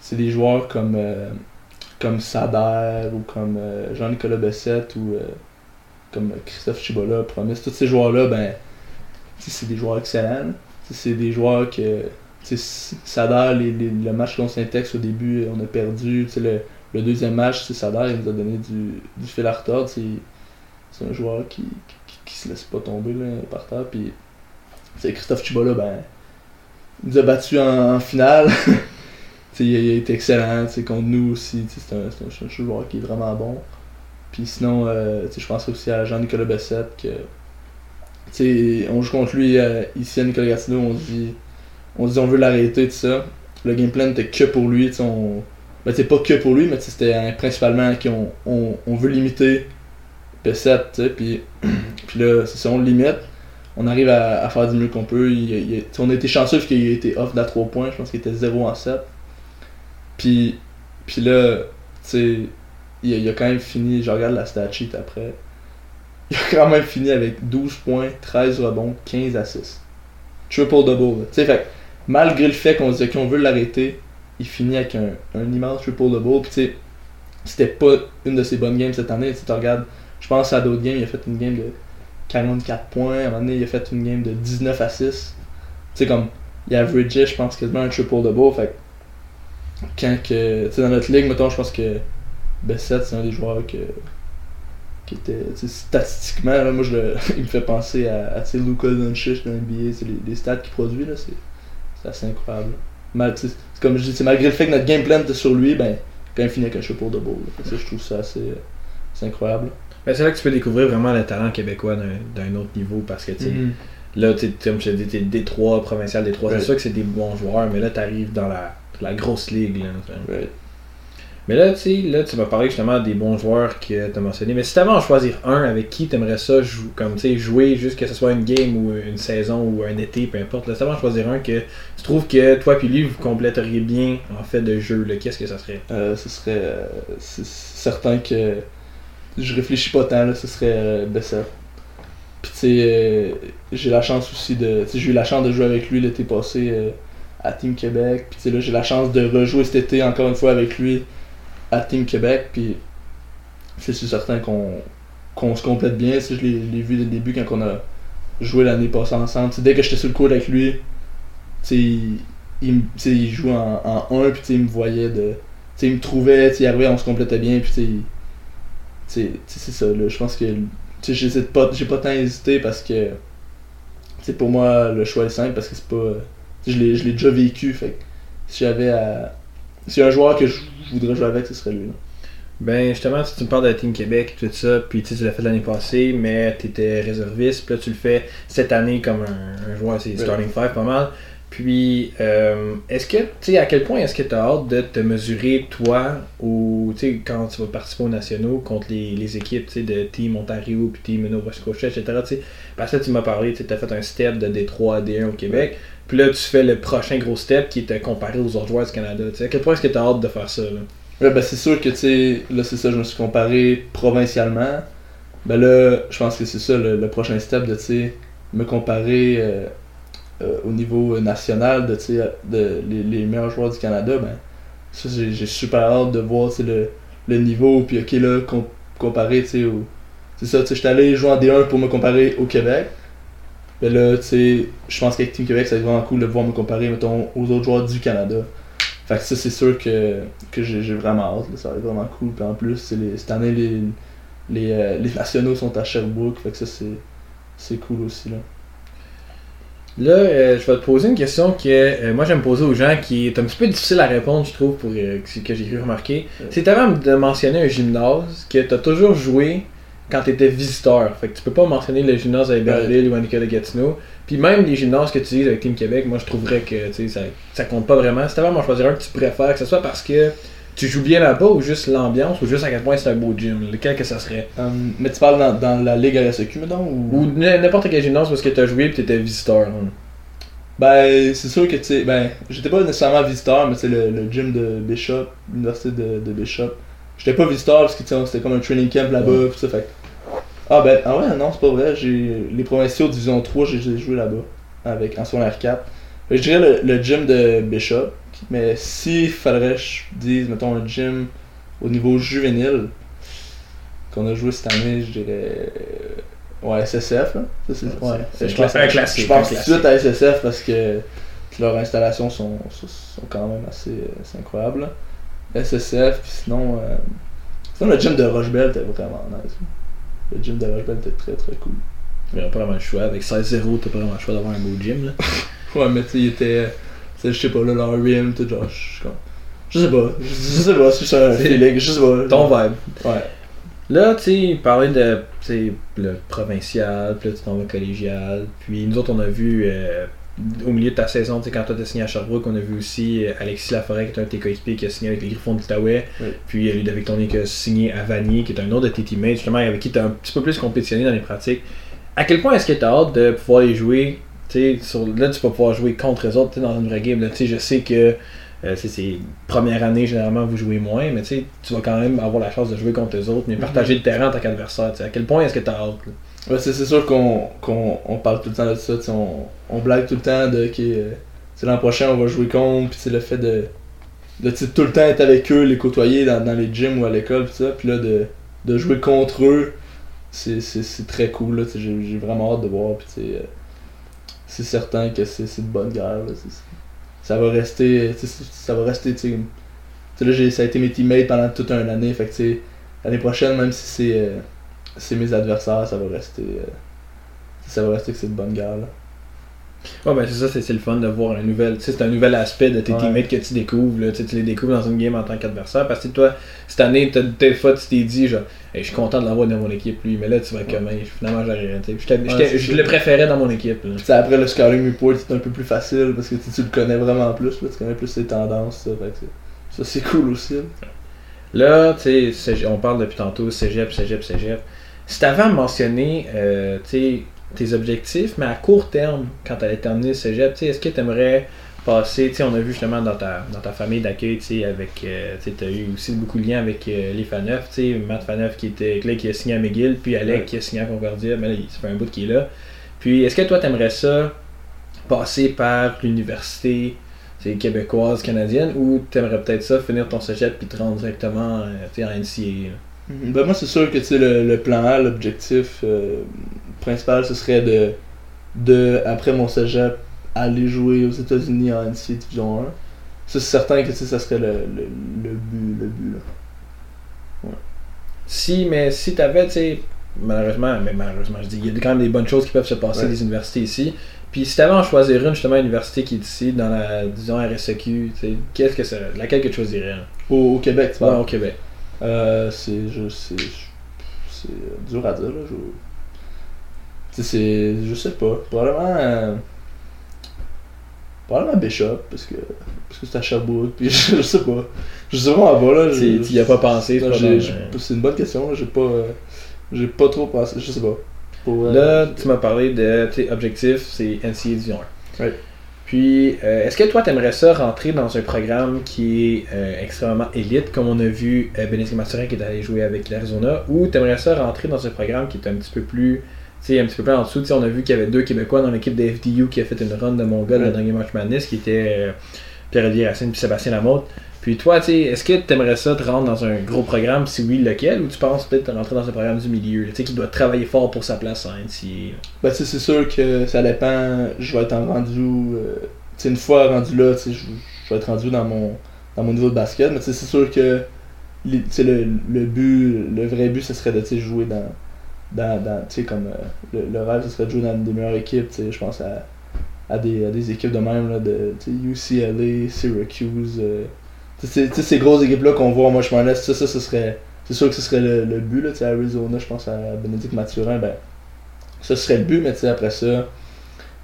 c'est des joueurs comme, euh, comme Sader ou comme euh, Jean-Nicolas Bessette ou euh, comme Christophe Chibola, Promise. Tous ces joueurs-là, ben, c'est des joueurs excellents. C'est des joueurs que. les- le match contre Saint-Ex au début, on a perdu. Le, deuxième match, Sader, il nous a donné du, du fil à retordre. C'est un joueur qui, qui, se laisse pas tomber par terre. Puis, Christophe Chibola, ben il nous a battu en, finale. Il, a, il a été excellent contre nous aussi. C'est un, un- joueur qui est vraiment bon. Puis sinon, euh, je pense aussi à Jean-Nicolas Bessette. Que, on joue contre lui euh, ici à Nicolas Gatineau. On se dit on, dit on veut l'arrêter, tout ça. Le game plan était que pour lui. t'sais, On, ben, pas que pour lui, mais c'était hein, principalement qu'on on, on veut limiter Bessette. t'sais, Puis, puis là, c'est ça, on limite on arrive à, faire du mieux qu'on peut. On a été chanceux parce qu'il a été off d'à 3 points. Je pense qu'il était 0 en 7. Puis, là, tu sais, il, il a quand même fini. Je regarde la stat sheet après. Il a quand même fini avec 12 points, 13 rebonds, 15 assists. Triple double. Tu malgré le fait qu'on disait qu'on veut l'arrêter, il finit avec un, un immense triple double. Puis tu sais, c'était pas une de ses bonnes games cette année. Tu regardes, je pense à d'autres games, il a fait une game de 44 points. À un moment donné, il a fait une game de 19 assists. Tu sais, comme, il averageait, je pense, quasiment un triple double. Fait quand que, tu sais, dans notre ligue, mettons, je pense que Bessette, c'est un des joueurs que, qui était, statistiquement, là, moi, je le, il me fait penser à, à tu sais, Luka Doncic dans l'NBA. C'est les, les stats qu'il produit, là, c'est, c'est assez incroyable. Mal, c'est comme je dis, c'est malgré le fait que notre game plan était sur lui, ben, quand il finit avec un là. Fait que ça, je trouve ça assez, c'est incroyable. Ben, c'est là que tu peux découvrir vraiment le talent québécois d'un d'un autre niveau parce que tu Mhm. là, tu comme je te dis, t'es Détroit, provincial Détroit, Right. c'est sûr que c'est des bons joueurs, mais là, t'arrives dans la, la grosse ligue. Là. Mais là, tu là, tu m'as parlé justement des bons joueurs que tu as mentionnés. Mais si t'avais à en choisir un avec qui t'aimerais ça jou- comme, tu jouer, juste que ce soit une game ou une saison ou un été, peu importe, là, si à en choisir un que tu trouves que toi puis lui, vous compléteriez bien en fait de jeu, qu'est-ce que ça serait? Euh, ce serait. euh, c'est certain que. Je réfléchis pas tant, là, ce serait euh, Bessette. Puis, tu sais, euh, j'ai la chance aussi de. Tu j'ai eu la chance de jouer avec lui l'été passé à Team Québec. Puis, tu là, j'ai la chance de rejouer cet été encore une fois avec lui à Team Québec. Puis, c'est certain qu'on se complète bien. Sais, je l'ai vu dès le début quand on a joué l'année passée ensemble. Dès que j'étais sur le court avec lui, il, il, il joue en, en 1, puis il me voyait de. Il me trouvait, il arrivait, on se complétait bien, puis c'est ça, je pense que, j'ai pas, pas tant hésité parce que, pour moi, le choix est simple parce que c'est pas, je l'ai, déjà vécu, fait si j'avais à, si un joueur que je voudrais jouer avec, ce serait lui, là. Ben justement, tu, tu me parles de Team Québec tout ça, puis tu l'as fait l'année passée, mais tu étais réserviste, puis là tu le fais cette année comme un, un joueur, c'est starting five pas mal. Puis, euh, est-ce que, tu sais, à quel point est-ce que tu as hâte de te mesurer, toi, ou, tu sais, quand tu vas participer aux nationaux contre les, les équipes, tu sais, de Team Ontario, puis Team Nova Scotia, etc., tu sais, parce que tu m'as parlé, tu as fait un step de D3 à D1 au Québec, puis là, tu fais le prochain gros step qui de comparer aux autres joueurs du Canada, tu sais, à quel point est-ce que tu as hâte de faire ça, là? Ben c'est sûr que, tu là, c'est ça, je me suis comparé provincialement. Ben là, je pense que c'est ça le, prochain step de, me comparer euh, euh, au niveau national de, de les, meilleurs joueurs du Canada. Ben, ça, j'ai super hâte de voir, le, le niveau, puis ok, là, com- comparer, au. C'est ça, tu sais, allé jouer en D1 pour me comparer au Québec. Ben là, tu sais, je pense qu'avec Team Québec, ça va être vraiment cool de pouvoir me comparer, mettons, aux autres joueurs du Canada. Fait que ça, c'est sûr que, que j'ai vraiment hâte. là. Ça va être vraiment cool. Puis en plus, les, cette année, les, les, euh, les nationaux sont à Sherbrooke. Fait que ça, c'est, cool aussi. Là. Là, euh, je vais te poser une question que euh, moi j'aime poser aux gens qui est un petit peu difficile à répondre, je trouve, pour que, que j'ai cru remarquer. C'est avant de mentionner un gymnase que tu as toujours joué quand tu étais visiteur. Fait que tu peux pas mentionner le gymnase à Iberville ou à Nicolas Gatineau. Puis même les gymnases que tu utilises avec Team Québec, moi je trouverais que tu ça, ça compte pas vraiment. Si t'avais à m'en choisir un que tu préfères, que ce soit parce que tu joues bien là-bas ou juste l'ambiance ou juste à quel point c'est un beau gym, lequel que ça serait? Hum, mais tu parles dans, dans la Ligue RSEQ maintenant ou... Ou n'importe quel gymnase parce que tu as joué et tu étais visiteur. hein. Ben, c'est sûr que tu sais, ben, j'étais pas nécessairement visiteur, mais c'est le, le gym de Bishop, l'université de, de Bishop. J'étais pas visiteur parce que tu sais, c'était comme un training camp là-bas, Ouais. pis ça, fait Ah ben, ah ouais, non, c'est pas vrai, j'ai les provinciaux division 3, j'ai joué là-bas, avec, en secondaire 4. Fait que je dirais le, le gym de Bishop, mais s'il faudrait que je dise, mettons, un gym au niveau juvénile, qu'on a joué cette année, je dirais... euh, Ouais, SSF, là. Ça, c'est Ouais, je un pense- classique, Je pense tout de suite à SSF parce que leurs installations sont, sont, sont quand même assez, assez incroyables. là. SSF, puis sinon, euh, sinon le gym de Rochebelle était vraiment nice. là. Le gym de Rochebelle était très très cool. Il y a pas vraiment le choix. Avec 16-0, t'as pas vraiment le choix d'avoir un beau gym. Là. Ouais, mais tu sais, il était. Je sais pas, là, leur rim, tout genre, je. Je sais pas, je, je sais pas, c'est juste un C'est feeling, je sais pas. Ton vibe. Ouais. Là, tu sais, parler de tu sais, le provincial, puis là, tu t'en vas collégial. Puis nous autres, on a vu euh, au milieu de ta saison, tu sais, quand toi t'as signé à Sherbrooke, on a vu aussi euh, Alexis Laforêt, qui est un de tes coéquipiers, qui a signé avec les Griffons de l'Outaouais. Oui. Puis euh, Ludovic Tournier, qui a signé à Vanier, qui est un autre de tes teammates, justement, avec qui t'as un petit peu plus compétitionné dans les pratiques. À quel point est-ce que t'as hâte de pouvoir les jouer tu sur, là, tu vas pouvoir jouer contre eux autres tu dans une vraie game. Là, tu je sais que euh, c'est première année, généralement, vous jouez moins, mais tu tu vas quand même avoir la chance de jouer contre eux autres, mais partager le terrain en tant qu'adversaire. tu. À quel point est-ce que tu as hâte là? Ouais, c'est c'est sûr qu'on qu'on on parle tout le temps de ça, on, on blague tout le temps de que euh, tu sais, l'an prochain on va jouer contre, puis c'est le fait de, de tout le temps être avec eux, les côtoyer dans, dans les gyms ou à l'école, pis ça, puis là de, de jouer contre eux, c'est c'est- c'est très cool, j'ai vraiment hâte de voir, puis euh, c'est certain que c'est c'est de bonne guerre, c'est- c'est- ça va rester, c'est- ça va rester, tu sais, tu sais, là, ça a été mes teammates pendant toute une année, fait que l'année prochaine, même si c'est... euh, c'est mes adversaires, ça va rester. euh, ça va rester que c'est de bonne guerre. Là. Ouais, ben c'est ça, c'est le fun de voir un nouvel, c'est un nouvel aspect de tes Ouais. teammates que tu découvres, là, tu les découvres dans une game en tant qu'adversaire, parce que toi, cette année, t'as- des fois, tu t'es dit, genre, Hey, je suis content de l'avoir dans mon équipe, lui, mais là, tu vas comme, Hey, finalement, j'ai arrêté. Ouais, Je le préférais dans mon équipe, là. Après le scouting report, c'est un peu plus facile parce que tu, le connais vraiment plus. Là, tu connais plus ses tendances. Ça, fait que c'est- ça c'est cool aussi. là. Là, tu sais, on parle depuis tantôt cégep, cégep, cégep. Si t'avais à mentionner, euh, tu tes objectifs, mais à court terme, quand t'allais terminer le cégep, tu est-ce que passer, tu sais, on a vu justement dans ta, dans ta famille d'accueil, tu sais, avec, euh, tu t'as eu aussi beaucoup de liens avec euh, les Faneuf, tu sais, Matt Faneuf qui était, là, qui a signé à McGill, puis Alec Ouais. qui a signé à Concordia, mais là, il- ça fait un bout qu'il est là. Puis, est-ce que toi, t'aimerais ça passer par l'université, sais, québécoise, canadienne, ou t'aimerais peut-être ça, finir ton cégep, puis te rendre directement, euh, en NCAA, là? Ben, moi, c'est sûr que le, le plan A, l'objectif euh, principal, ce serait de, de, après mon cégep, aller jouer aux États-Unis en NCAA Division 1. c'est certain que ça serait le, le, le but, le but là. Si, mais si t'avais, tu sais, malheureusement, mais malheureusement, je dis, il y a quand même des bonnes choses qui peuvent se passer Ouais. des universités ici. Puis si t'avais à en choisir une, justement, université qui est ici, dans la, disons, RSEQ, qu'est-ce que c'est, laquelle que tu choisirais? là? Au, au Québec, tu Ouais, vois. au Québec. Euh, c'est je c'est c'est dur à dire là je c'est je sais pas probablement euh, probablement Bishop parce que parce que c'est à Sherbrooke puis je, je sais pas je sais pas là je- Tu y as pas pensé, Non, c'est j'ai- pas j'ai- dans- c'est une bonne question là j'ai pas euh, j'ai pas trop pensé je sais pas Pour, Là, tu m'as parlé de tes objectifs, c'est NCA Division 1. Ouais. Puis, euh, est-ce que toi, t'aimerais ça rentrer dans un programme qui est euh, extrêmement élite, comme on a vu euh, Mathurin qui est allé jouer avec l'Arizona, ou t'aimerais ça rentrer dans un programme qui est un petit peu plus, tu sais, un petit peu plus en dessous? Tu sais, on a vu qu'il y avait deux Québécois dans l'équipe de FDU qui a fait une run de Mongol le Ouais. dernier match Madness, qui était euh, Pierre-Olivier Racine puis Sébastien Lamotte. Puis toi, tu est-ce que t'aimerais ça te rendre dans un gros programme, si oui, lequel, ou tu penses peut-être rentrer dans un programme du milieu, tu sais, qui doit travailler fort pour sa place en NCA? Ben, tu c'est sûr que ça dépend. Je vais être en rendu. euh, tu une fois rendu là, tu je, vais être rendu dans mon, dans mon niveau de basket. Mais tu c'est sûr que tu le, le but, le vrai but, ce serait de tu jouer dans. dans, dans tu sais, comme. euh, le, rêve, ce serait de jouer dans des meilleures équipes. Tu je pense à, à, des, à des équipes de même, là, de tu UCLA, Syracuse. euh, sais, ces grosses équipes-là qu'on voit en Moche Madness, ça, ça, ce serait. C'est sûr que ce serait le, le but, là, tu sais, Arizona, je pense à Bénédicte Mathurin, ben, ça serait le but, mais tu sais, après ça,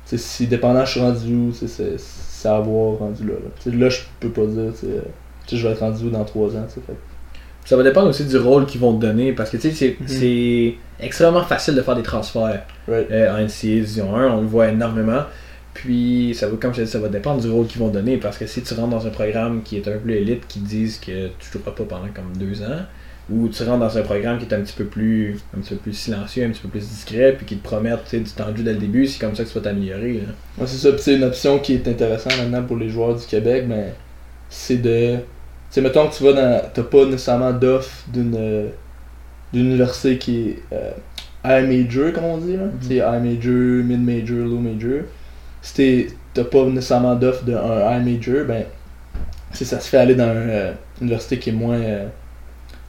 si dépendant je suis rendu où, c'est c'est à voir rendu là. Là, là je peux pas dire, tu je vais être rendu où dans 3 ans, tu sais, fait Ça va dépendre aussi du rôle qu'ils vont te donner parce que tu sais, c'est Mhm. extrêmement facile de faire des transferts Right. euh, en NCAA Division 1, on le voit énormément. Puis, ça va, comme je te dis, ça va dépendre du rôle qu'ils vont donner parce que si tu rentres dans un programme qui est un peu élite, qui disent que tu joueras pas pendant comme deux ans, ou tu rentres dans un programme qui est un petit peu plus un petit peu plus silencieux, un petit peu plus discret, puis qui te promettent du jeu dès le début, c'est comme ça que tu vas t'améliorer. Ouais, c'est ça, puis c'est une option qui est intéressante maintenant pour les joueurs du Québec, mais c'est de. Tu mettons que tu vas dans. T'as pas nécessairement d'offre d'une euh, d'une université qui est euh, high major, comme on dit, là. Tu sais, high major, mid major, low major. Si t'as pas nécessairement d'offre d'un high major, ben. ça se fait aller dans une euh, université qui est moins. euh,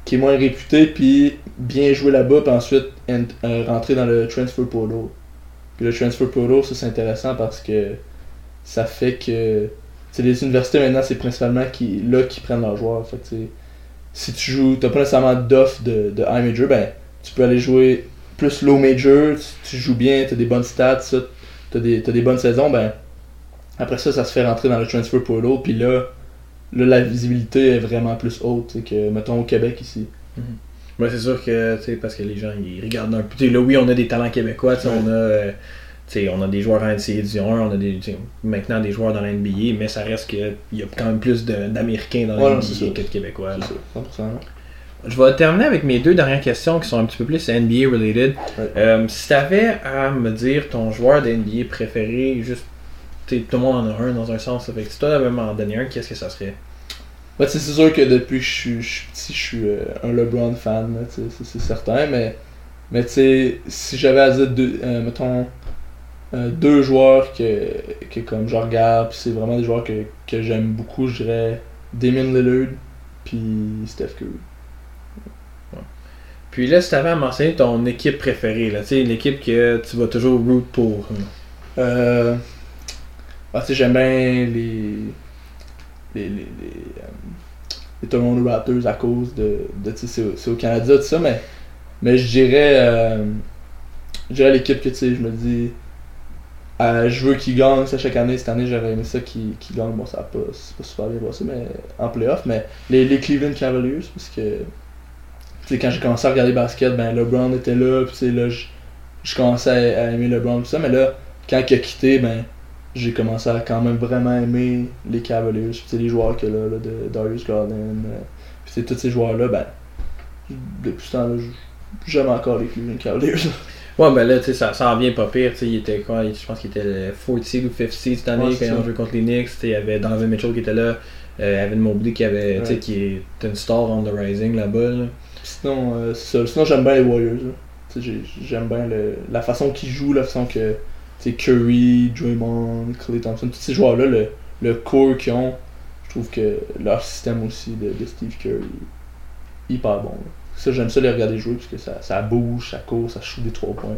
qui est moins réputée, puis bien jouer là-bas, puis ensuite euh, rentrer dans le transfer portal. Puis le transfer portal, ça c'est intéressant parce que ça fait que c'est les universités maintenant, c'est principalement qui, là qui prennent leurs joueurs. Fait si tu joues, t'as pas nécessairement d'offre de, de high major, ben tu peux aller jouer plus low major, tu, tu joues bien, t'as des bonnes stats, ça, t'as des, t'as des bonnes saisons, ben après ça, ça se fait rentrer dans le transfer portal, puis là, là la visibilité est vraiment plus haute que mettons au Québec ici. Ouais, c'est sûr que, tu sais, parce que les gens, ils regardent un peu. Là, oui, on a des talents québécois, tu sais, Ouais. on a. euh, tu sais, on a des joueurs en NCAA Division 1, on a des, maintenant des joueurs dans la NBA, mais ça reste qu'il y a quand même plus d'Américains dans la Ouais, NBA que de Québécois. C'est ça, 100%. Je vais terminer avec mes deux dernières questions qui sont un petit peu plus NBA related. Euh, si tu avais à me dire ton joueur de NBA préféré, juste tout le monde en a un dans un sens, fait que si toi t'avais m'en donner un, qu'est-ce que ça serait? Ouais, sais, c'est sûr que depuis que je suis, petit, je suis euh, un LeBron fan, c'est- certain, mais, mais si j'avais à dire, deux, euh, mettons, euh, deux joueurs que, que comme je regarde, c'est vraiment des joueurs que, que j'aime beaucoup, je dirais Damien Lillard, puis Steph Curry. Puis là, tu avais à mentionner ton équipe préférée, là, tu sais, l'équipe que tu vas toujours root pour. Euh, ah, j'aime bien les, les, les, les, euh, les Toronto Raptors à cause de, de c'est au- Canada, tout ça, mais, mais je dirais, euh, je dirais l'équipe que, tu sais, je me dis, euh, je veux qu'ils gagnent ça chaque année. Cette année, j'aurais aimé ça qu'ils qu'ils gagnent. Bon, ça n'a pas, pas super bien passé, mais en playoff, mais les, les Cleveland Cavaliers, parce que, sais, quand j'ai commencé à regarder basket, ben, LeBron était là, puis là, je, je commençais à, à aimer LeBron, tout ça, mais là, quand il a quitté, ben, j'ai commencé à quand même vraiment aimer les Cavaliers. Puis, les joueurs que là, là, de Darius Garland, euh, puis tous ces joueurs-là, ben, depuis ce temps-là, j'aime encore les Cleveland Cavaliers. Ouais, ben là, tu sais, ça s'en vient pas pire. Tu sais, il était quoi Je pense qu'il était le 4 seed ou 5 seed cette année Ouais, quand ils ont ça. joué contre les Knicks. Tu sais, il y avait Donovan Mitchell qui était là. Euh, Evan Mobley qui avait, tu sais, Ouais. qui est une star on the rising là-bas. Là. Sinon, euh, ça. Sinon j'aime bien les Warriors. J'aime bien le- la façon qu'ils jouent, la façon que Curry, Draymond, Clay Thompson, tous ces joueurs-là, le, le core qu'ils ont, Je trouve que leur système aussi de, de Steve est hyper bon. là. Ça, j'aime ça les regarder jouer parce que ça, ça bouge, ça court, ça shoot des 3 points.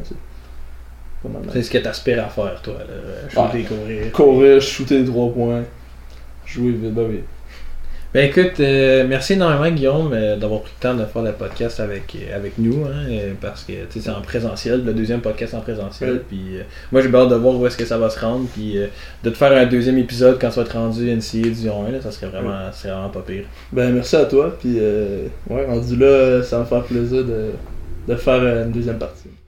C'est ce que t'aspires à faire, toi. Là. Shooter, courir. Courir, shooter des 3 points, jouer vite, ben oui. Ben écoute, euh, merci énormément Guillaume euh, d'avoir pris le temps de faire le podcast avec, euh, avec nous, hein, euh, parce que tu sais, c'est en présentiel, le deuxième podcast en présentiel. Ouais. Puis euh, moi j'ai hâte de voir où est-ce que ça va se rendre, puis euh, de te faire un deuxième épisode quand ça va être rendu NCA Division 1, là, ça serait vraiment, ça serait vraiment pas pire. Ben merci à toi, puis euh, ouais, rendu là, ça va me faire plaisir de, de faire une deuxième partie.